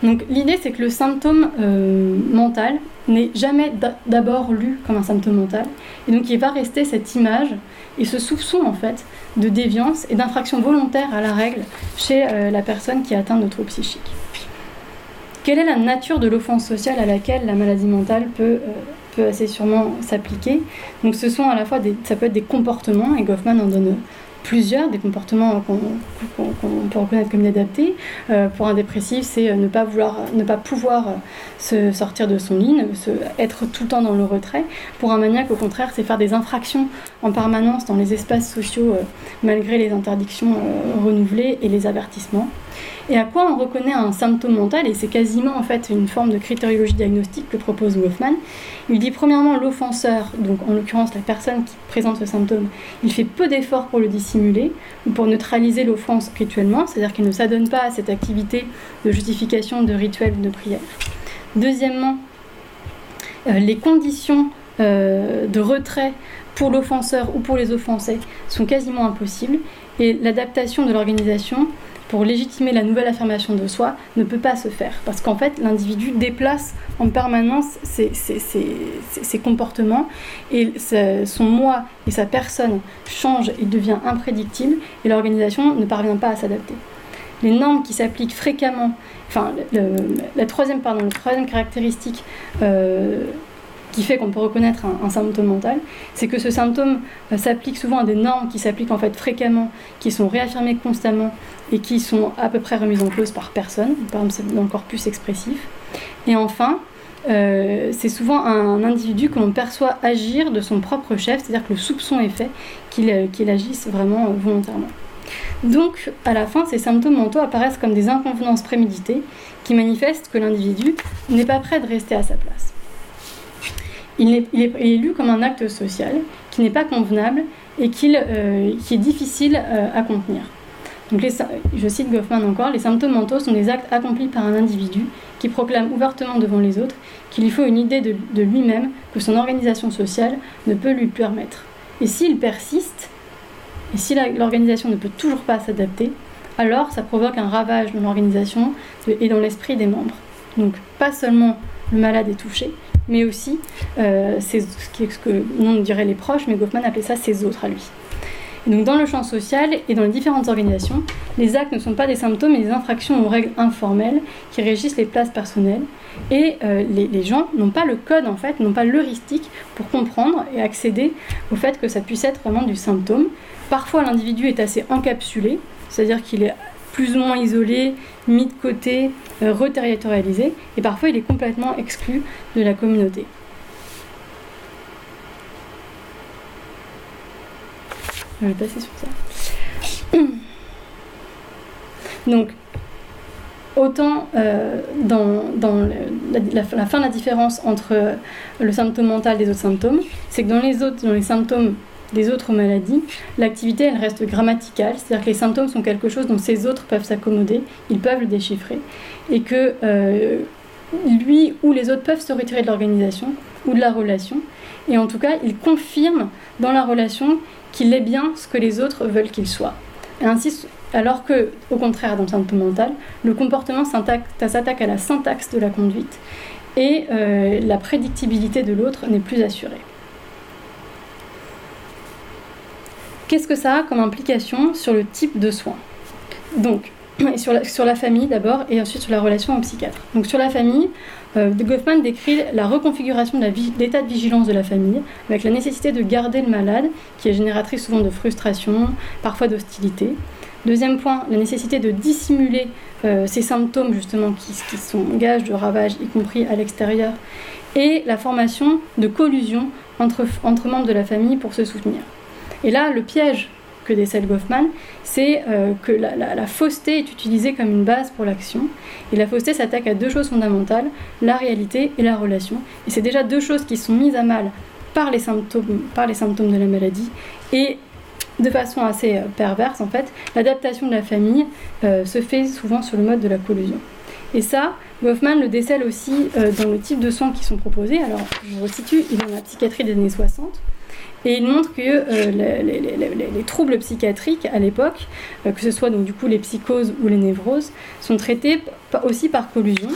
Donc l'idée c'est que le symptôme euh, mental n'est jamais d'abord lu comme un symptôme mental et donc il va rester cette image et ce soupçon en fait de déviance et d'infraction volontaire à la règle chez euh, la personne qui atteint de troubles psychiques. Quelle est la nature de l'offense sociale à laquelle la maladie mentale peut euh, peut assez sûrement s'appliquer? Donc ce sont à la fois des, ça peut être des comportements, et Goffman en donne plusieurs, des comportements qu'on peut reconnaître comme inadaptés. Euh, pour un dépressif, c'est euh, ne pas ne pas pouvoir se sortir de son lit, se, être tout le temps dans le retrait. Pour un maniaque, au contraire, c'est faire des infractions en permanence dans les espaces sociaux malgré les interdictions renouvelées et les avertissements. Et à quoi on reconnaît un symptôme mental, et c'est quasiment en fait une forme de critériologie diagnostique que propose Wolfman. Il dit premièrement l'offenseur, donc en l'occurrence la personne qui présente ce symptôme, il fait peu d'efforts pour le dissimuler ou pour neutraliser l'offense rituellement, c'est-à-dire qu'il ne s'adonne pas à cette activité de justification de rituel ou de prière. Deuxièmement, euh, les conditions euh, de retrait pour l'offenseur ou pour les offensés sont quasiment impossibles et l'adaptation de l'organisation pour légitimer la nouvelle affirmation de soi ne peut pas se faire. Parce qu'en fait, l'individu déplace en permanence ses, comportements et son moi et sa personne changent et devient imprédictible et l'organisation ne parvient pas à s'adapter. les normes qui s'appliquent fréquemment, enfin, la, troisième, pardon, la troisième caractéristique euh, qui fait qu'on peut reconnaître un, symptôme mental, c'est que ce symptôme euh, s'applique souvent à des normes qui s'appliquent en fait fréquemment, qui sont réaffirmées constamment et qui sont à peu près remises en cause par personne, par exemple dans le corpus expressif. Et enfin, euh, c'est souvent un individu que l'on perçoit agir de son propre chef, c'est-à-dire que le soupçon est fait qu'il agisse vraiment volontairement. Donc, à la fin, ces symptômes mentaux apparaissent comme des inconvenances préméditées qui manifestent que l'individu n'est pas prêt de rester à sa place. Il est, lu comme un acte social qui n'est pas convenable et euh, qui est difficile euh, à contenir. Donc je cite Goffman encore, les symptômes mentaux sont des actes accomplis par un individu qui proclame ouvertement devant les autres qu'il lui faut une idée de lui-même que son organisation sociale ne peut lui permettre. Et s'il persiste, et si l'organisation ne peut toujours pas s'adapter, alors ça provoque un ravage dans l'organisation et dans l'esprit des membres. Donc pas seulement le malade est touché, mais aussi euh, ce, que on dirait les proches, mais Goffman appelait ça ses autres à lui. donc dans le champ social et dans les différentes organisations, les actes ne sont pas des symptômes mais des infractions aux règles informelles qui régissent les places personnelles. Et euh, les, les, gens n'ont pas le code en fait, n'ont pas l'heuristique pour comprendre et accéder au fait que ça puisse être vraiment du symptôme, Parfois, l'individu est assez encapsulé, c'est-à-dire qu'il est plus ou moins isolé, mis de côté, euh, reterritorialisé, et parfois il est complètement exclu de la communauté. Je vais passer sur ça. Donc, autant euh, dans, la, fin de la différence entre le symptôme mental et les autres symptômes, c'est que dans les autres, dans les symptômes des autres maladies, l'activité elle reste grammaticale, c'est-à-dire que les symptômes sont quelque chose dont ces autres peuvent s'accommoder, ils peuvent le déchiffrer, et que euh, lui ou les autres peuvent se retirer de l'organisation ou de la relation, et en tout cas il confirme dans la relation qu'il est bien ce que les autres veulent qu'il soit. ainsi, alors que, au contraire, dans le symptôme mental, le comportement s'attaque à la syntaxe de la conduite et euh, la prédictibilité de l'autre n'est plus assurée. Qu'est-ce que ça a comme implication sur le type de soins? Donc, sur la, famille d'abord et ensuite sur la relation au psychiatre. Donc sur la famille, euh, Goffman décrit la reconfiguration de l'état de vigilance de la famille avec la nécessité de garder le malade qui est génératrice souvent de frustration, parfois d'hostilité. Deuxième point, la nécessité de dissimuler euh, ces symptômes justement qui, sont gages de ravage, y compris à l'extérieur, et la formation de collusion entre, entre membres de la famille pour se soutenir. Et là, le piège que décèle Goffman, c'est euh, que la, fausseté est utilisée comme une base pour l'action. Et la fausseté s'attaque à deux choses fondamentales, la réalité et la relation. Et c'est déjà deux choses qui sont mises à mal par les symptômes, par les symptômes de la maladie. Et de façon assez euh, perverse, en fait, l'adaptation de la famille euh, se fait souvent sur le mode de la collusion. Et ça, Goffman le décèle aussi dans le type de soins qui sont proposés. Alors, je resitue, il est dans la psychiatrie des années 60. Et il montre que euh, les, troubles psychiatriques à l'époque, euh, que ce soit donc du coup les psychoses ou les névroses, sont traités aussi par collusion.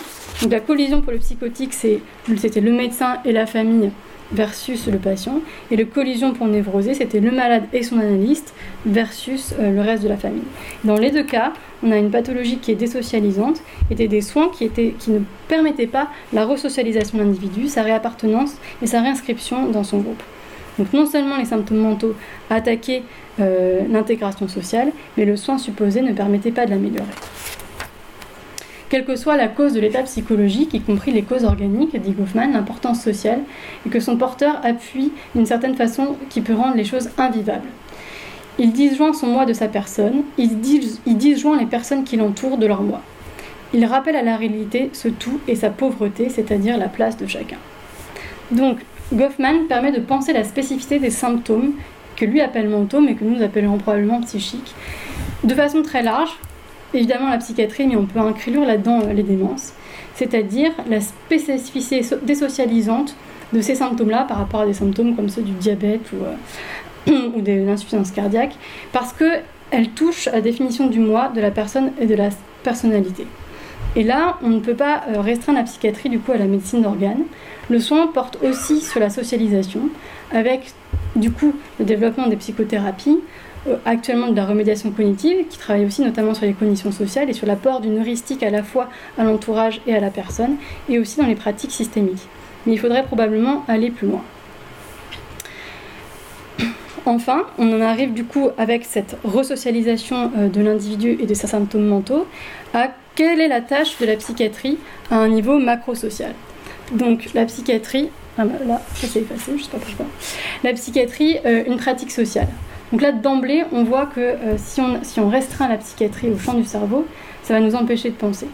Donc la collusion pour le psychotique, c'était le médecin et la famille versus le patient. Et le collision pour névrosé, c'était le malade et son analyste versus euh, le reste de la famille. Dans les deux cas, on a une pathologie qui est désocialisante, était des soins qui, étaient, qui ne permettaient pas la resocialisation de l'individu, sa réappartenance et sa réinscription dans son groupe. Donc non seulement les symptômes mentaux attaquaient euh, l'intégration sociale, mais le soin supposé ne permettait pas de l'améliorer. Quelle que soit la cause de l'état psychologique, y compris les causes organiques, dit Goffman, l'importance sociale, et que son porteur appuie d'une certaine façon qui peut rendre les choses invivables. Il disjoint son moi de sa personne, il, disjoint les personnes qui l'entourent de leur moi. Il rappelle à la réalité ce tout et sa pauvreté, c'est-à-dire la place de chacun. Donc, Goffman permet de penser la spécificité des symptômes que lui appelle mentaux, mais que nous appellerons probablement psychiques, de façon très large. Évidemment la psychiatrie, mais on peut inclure là-dedans euh, les démences, c'est-à-dire la spécificité désocialisante de ces symptômes-là par rapport à des symptômes comme ceux du diabète ou, euh, ou de l'insuffisance cardiaque, parce qu'elle touche à la définition du moi, de la personne et de la personnalité. Et là, on ne peut pas euh, restreindre la psychiatrie du coup à la médecine d'organes. Le soin porte aussi sur la socialisation, avec du coup le développement des psychothérapies, actuellement de la remédiation cognitive, qui travaille aussi notamment sur les cognitions sociales et sur l'apport d'une heuristique à la fois à l'entourage et à la personne, et aussi dans les pratiques systémiques. Mais il faudrait probablement aller plus loin. Enfin, on en arrive du coup avec cette resocialisation euh, de l'individu et de ses symptômes mentaux à quelle est la tâche de la psychiatrie à un niveau macro-social? Donc la psychiatrie, ah bah là, ça s'est effacé, je sais pas pourquoi. La psychiatrie, euh, une pratique sociale. Donc là, d'emblée, on voit que euh, si, on, restreint la psychiatrie au champ du cerveau, ça va nous empêcher de penser.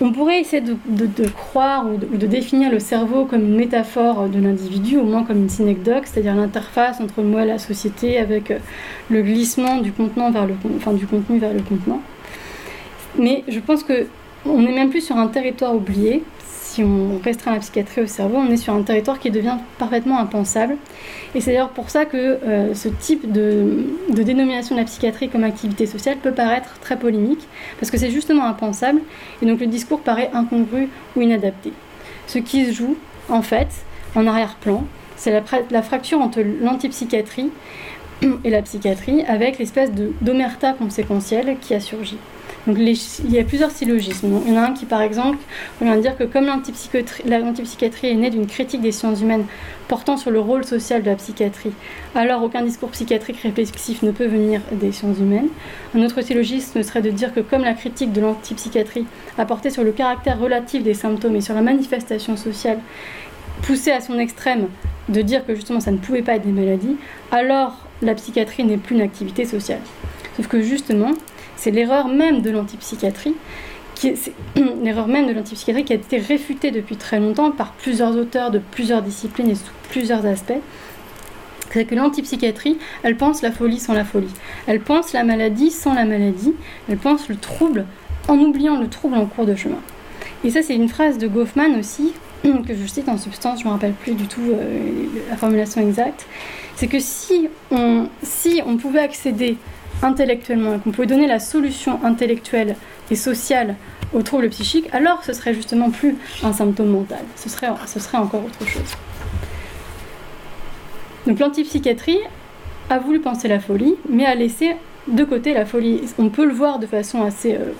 On pourrait essayer de, croire ou de, définir le cerveau comme une métaphore de l'individu, au moins comme une synecdoque, c'est-à-dire l'interface entre moi et la société avec euh, le glissement du, contenant vers le, du contenu vers le contenant. Mais je pense que on n'est même plus sur un territoire oublié, si on restreint la psychiatrie au cerveau, on est sur un territoire qui devient parfaitement impensable. Et c'est d'ailleurs pour ça que euh, ce type de, dénomination de la psychiatrie comme activité sociale peut paraître très polémique, parce que c'est justement impensable, et donc le discours paraît incongru ou inadapté. Ce qui se joue, en fait, en arrière-plan, c'est la, la, fracture entre l'antipsychiatrie et la psychiatrie, avec l'espèce d'omerta conséquentielle qui a surgi. Il y a plusieurs syllogismes. Il y en a un qui, par exemple, vient dire que comme l'antipsychiatrie est née d'une critique des sciences humaines portant sur le rôle social de la psychiatrie, alors aucun discours psychiatrique réflexif ne peut venir des sciences humaines. Un autre syllogisme serait de dire que comme la critique de l'antipsychiatrie a porté sur le caractère relatif des symptômes et sur la manifestation sociale, poussée à son extrême de dire que justement ça ne pouvait pas être des maladies, alors la psychiatrie n'est plus une activité sociale. Sauf que justement, c'est l'erreur même de l'antipsychiatrie, qui l'erreur même de l'antipsychiatrie qui a été réfutée depuis très longtemps par plusieurs auteurs de plusieurs disciplines et sous plusieurs aspects. C'est que l'antipsychiatrie, elle pense la folie sans la folie. Elle pense la maladie sans la maladie. Elle pense le trouble en oubliant le trouble en cours de chemin. Et ça, c'est une phrase de Goffman aussi, que je cite en substance, je ne me rappelle plus du tout euh, la formulation exacte. C'est que si on, si on pouvait accéder intellectuellement et qu'on pouvait donner la solution intellectuelle et sociale aux troubles psychiques, alors ce serait justement plus un symptôme mental, ce serait, ce serait encore autre chose. Donc l'antipsychiatrie a voulu penser la folie, mais a laissé de côté la folie. On peut le voir de façon assez euh,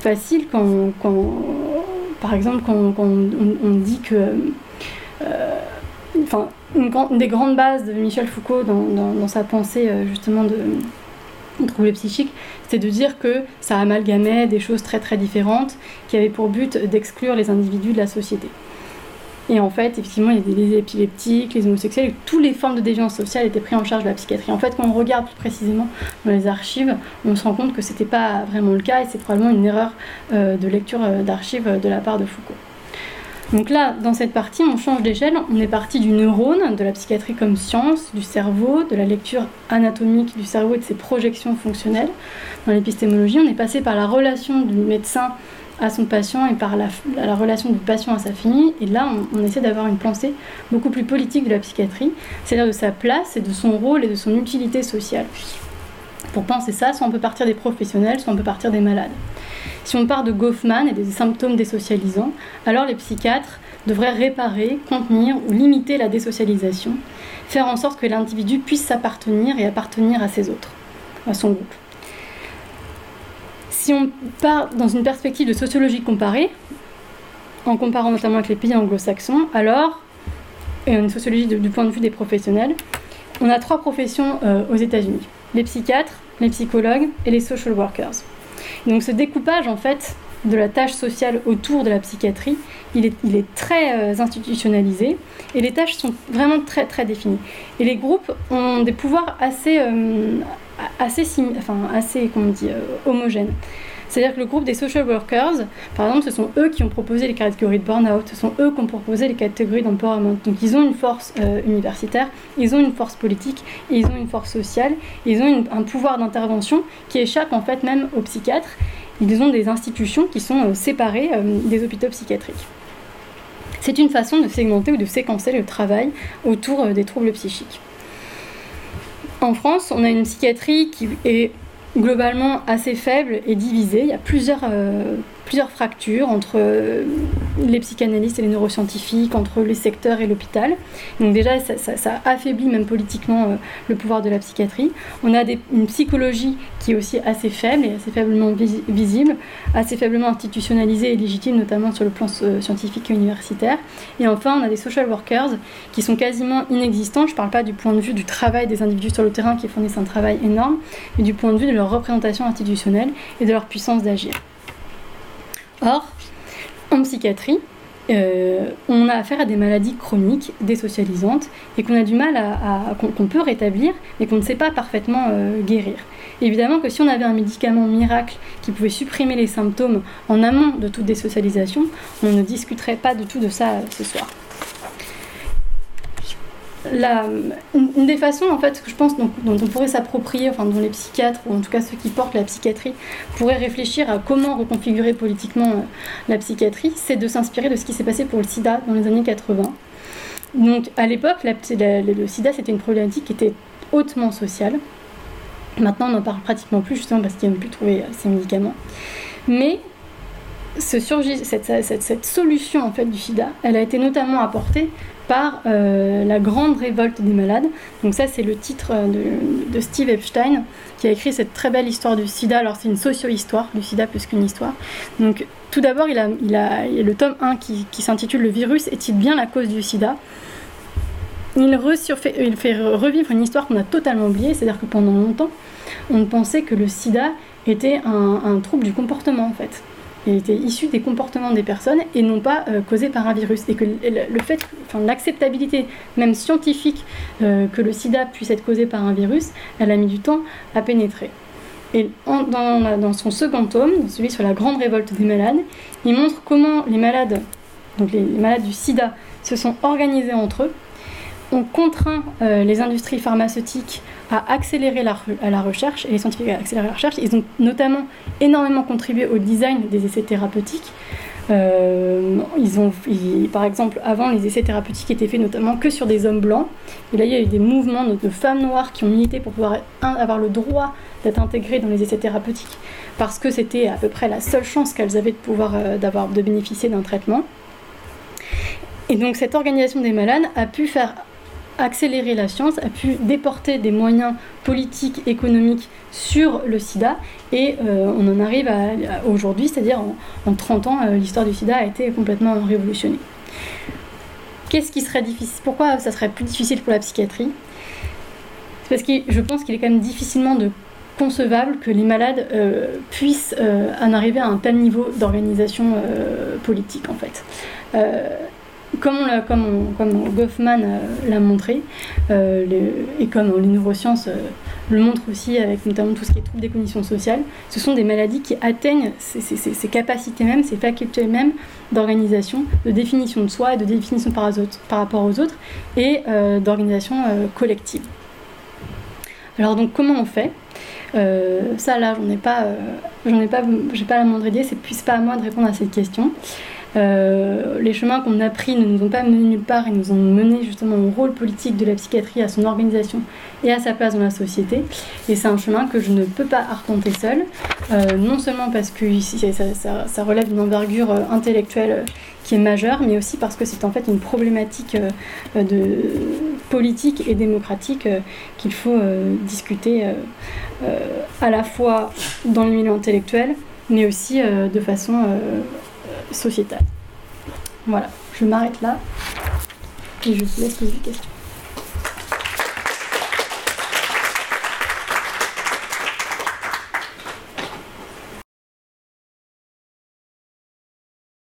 facile quand, par exemple, quand, on, dit que... Euh, enfin, une, des grandes bases de Michel Foucault dans, sa pensée euh, justement de, trouble psychique, c'est de dire que ça amalgamait des choses très très différentes qui avaient pour but d'exclure les individus de la société. Et en fait, effectivement, il y a des épileptiques, les homosexuels, toutes les formes de déviance sociale étaient prises en charge de la psychiatrie. En fait, quand on regarde plus précisément dans les archives, on se rend compte que ce n'était pas vraiment le cas et c'est probablement une erreur euh, de lecture euh, d'archives de la part de Foucault. Donc là, dans cette partie, on change d'échelle. On est parti du neurone, de la psychiatrie comme science, du cerveau, de la lecture anatomique du cerveau et de ses projections fonctionnelles. Dans l'épistémologie, on est passé par la relation du médecin à son patient et par la, relation du patient à sa famille. Et là, on, on essaie d'avoir une pensée beaucoup plus politique de la psychiatrie, c'est-à-dire de sa place et de son rôle et de son utilité sociale. Pour penser ça, soit on peut partir des professionnels, soit on peut partir des malades. Si on part de Goffman et des symptômes désocialisants, alors les psychiatres devraient réparer, contenir ou limiter la désocialisation, faire en sorte que l'individu puisse s'appartenir et appartenir à ses autres, à son groupe. Si on part dans une perspective de sociologie comparée, en comparant notamment avec les pays anglo-saxons, alors, et une sociologie du point de vue des professionnels, on a trois professions euh, aux États-Unis les psychiatres, les psychologues et les social workers. Donc ce découpage en fait de la tâche sociale autour de la psychiatrie, il est, très euh, institutionnalisé et les tâches sont vraiment très très définies. Et les groupes ont des pouvoirs assez, euh, assez, enfin, assez comment dit, euh, homogènes. C'est-à-dire que le groupe des social workers, par exemple, ce sont eux qui ont proposé les catégories de burn-out, ce sont eux qui ont proposé les catégories d'empowerment. Donc ils ont une force euh, universitaire, ils ont une force politique, ils ont une force sociale, ils ont un pouvoir d'intervention qui échappe en fait même aux psychiatres. Ils ont des institutions qui sont euh, séparées euh, des hôpitaux psychiatriques. C'est une façon de segmenter ou de séquencer le travail autour des troubles psychiques. En France, on a une psychiatrie qui est globalement assez faible et divisée. Il y a plusieurs, euh, plusieurs fractures entre les psychanalystes et les neuroscientifiques, entre les secteurs et l'hôpital. Donc déjà, ça, affaiblit même politiquement le pouvoir de la psychiatrie. On a une psychologie qui est aussi assez faible et assez faiblement visible, assez faiblement institutionnalisée et légitime, notamment sur le plan scientifique et universitaire. Et enfin, on a des social workers qui sont quasiment inexistants. Je ne parle pas du point de vue du travail des individus sur le terrain qui fournissent un travail énorme, mais du point de vue de leur représentation institutionnelle et de leur puissance d'agir. Or, en psychiatrie, euh, on a affaire à des maladies chroniques, désocialisantes, et qu'on a du mal à, qu'on peut rétablir, mais qu'on ne sait pas parfaitement euh, guérir. évidemment que si on avait un médicament miracle qui pouvait supprimer les symptômes en amont de toute désocialisation, on ne discuterait pas du tout de ça euh, ce soir une, des façons, en fait, que je pense dont, on pourrait s'approprier, enfin, dont les psychiatres, ou en tout cas ceux qui portent la psychiatrie, pourraient réfléchir à comment reconfigurer politiquement euh, la psychiatrie, c'est de s'inspirer de ce qui s'est passé pour le sida dans les années 80. Donc, à l'époque, le sida, c'était une problématique qui était hautement sociale. Maintenant, on n'en parle pratiquement plus, justement, parce qu'il n'y a plus trouvé euh, ces médicaments. Mais ce surgit, cette, cette, cette, solution en fait du sida, elle a été notamment apportée par euh, La Grande Révolte des Malades. Donc ça c'est le titre euh, de, Steve Epstein qui a écrit cette très belle histoire du sida. Alors c'est une socio-histoire du sida plus qu'une histoire. Donc tout d'abord il a, il a, le tome 1 qui, s'intitule Le virus est-il bien la cause du sida? Il, fait revivre une histoire qu'on a totalement oubliée, c'est-à-dire que pendant longtemps on pensait que le sida était un trouble du comportement en fait était issu des comportements des personnes et non pas euh, causé par un virus. Et que le fait, enfin, l'acceptabilité même scientifique euh, que le sida puisse être causé par un virus, elle a mis du temps à pénétrer. Et dans, son second tome, celui sur la grande révolte des malades, il montre comment les malades, donc les malades du sida, se sont organisés entre eux ont contraint euh, les industries pharmaceutiques à accélérer la, à la, recherche et les scientifiques à accélérer la recherche. Ils ont notamment énormément contribué au design des essais thérapeutiques. Euh, ils ont, par exemple, avant, les essais thérapeutiques étaient faits notamment que sur des hommes blancs. Et là, il y a eu des mouvements de, femmes noires qui ont milité pour pouvoir avoir le droit d'être intégrées dans les essais thérapeutiques parce que c'était à peu près la seule chance qu'elles avaient de pouvoir euh, de bénéficier d'un traitement. Et donc cette organisation des malades a pu faire accélérer la science, a pu déporter des moyens politiques, économiques sur le sida. Et euh, on en arrive à, aujourd'hui, c'est-à-dire en, 30 ans, euh, l'histoire du sida a été complètement révolutionnée. Qu'est-ce qui serait difficile Pourquoi ça serait plus difficile pour la psychiatrie? C'est parce que je pense qu'il est quand même difficilement concevable que les malades euh, puissent en arriver à un tel niveau d'organisation politique en fait comme, comme, Goffman euh, l'a montré, euh, et comme les neurosciences euh, le montrent aussi, avec notamment tout ce qui est troubles des conditions sociales, ce sont des maladies qui atteignent ces, capacités même, ces facultés même d'organisation, de définition de soi et de définition par, par rapport aux autres, et d'organisation collective. Alors donc comment on fait? Ça là j'en ai pas ai pas j'ai pas la moindre idée c'est pas à moi de répondre à cette question euh, les chemins qu'on a pris ne nous ont pas mené nulle part et nous ont mené justement au rôle politique de la psychiatrie, à son organisation et à sa place dans la société. Et c'est un chemin que je ne peux pas arpenter seul, euh, non seulement parce que ça, relève d'une envergure euh, intellectuelle qui est majeure, mais aussi parce que c'est en fait une problématique de politique et démocratique qu'il faut discuter à la fois dans le milieu intellectuel, mais aussi de façon sociétale. Voilà, je m'arrête là et je vous laisse poser des questions.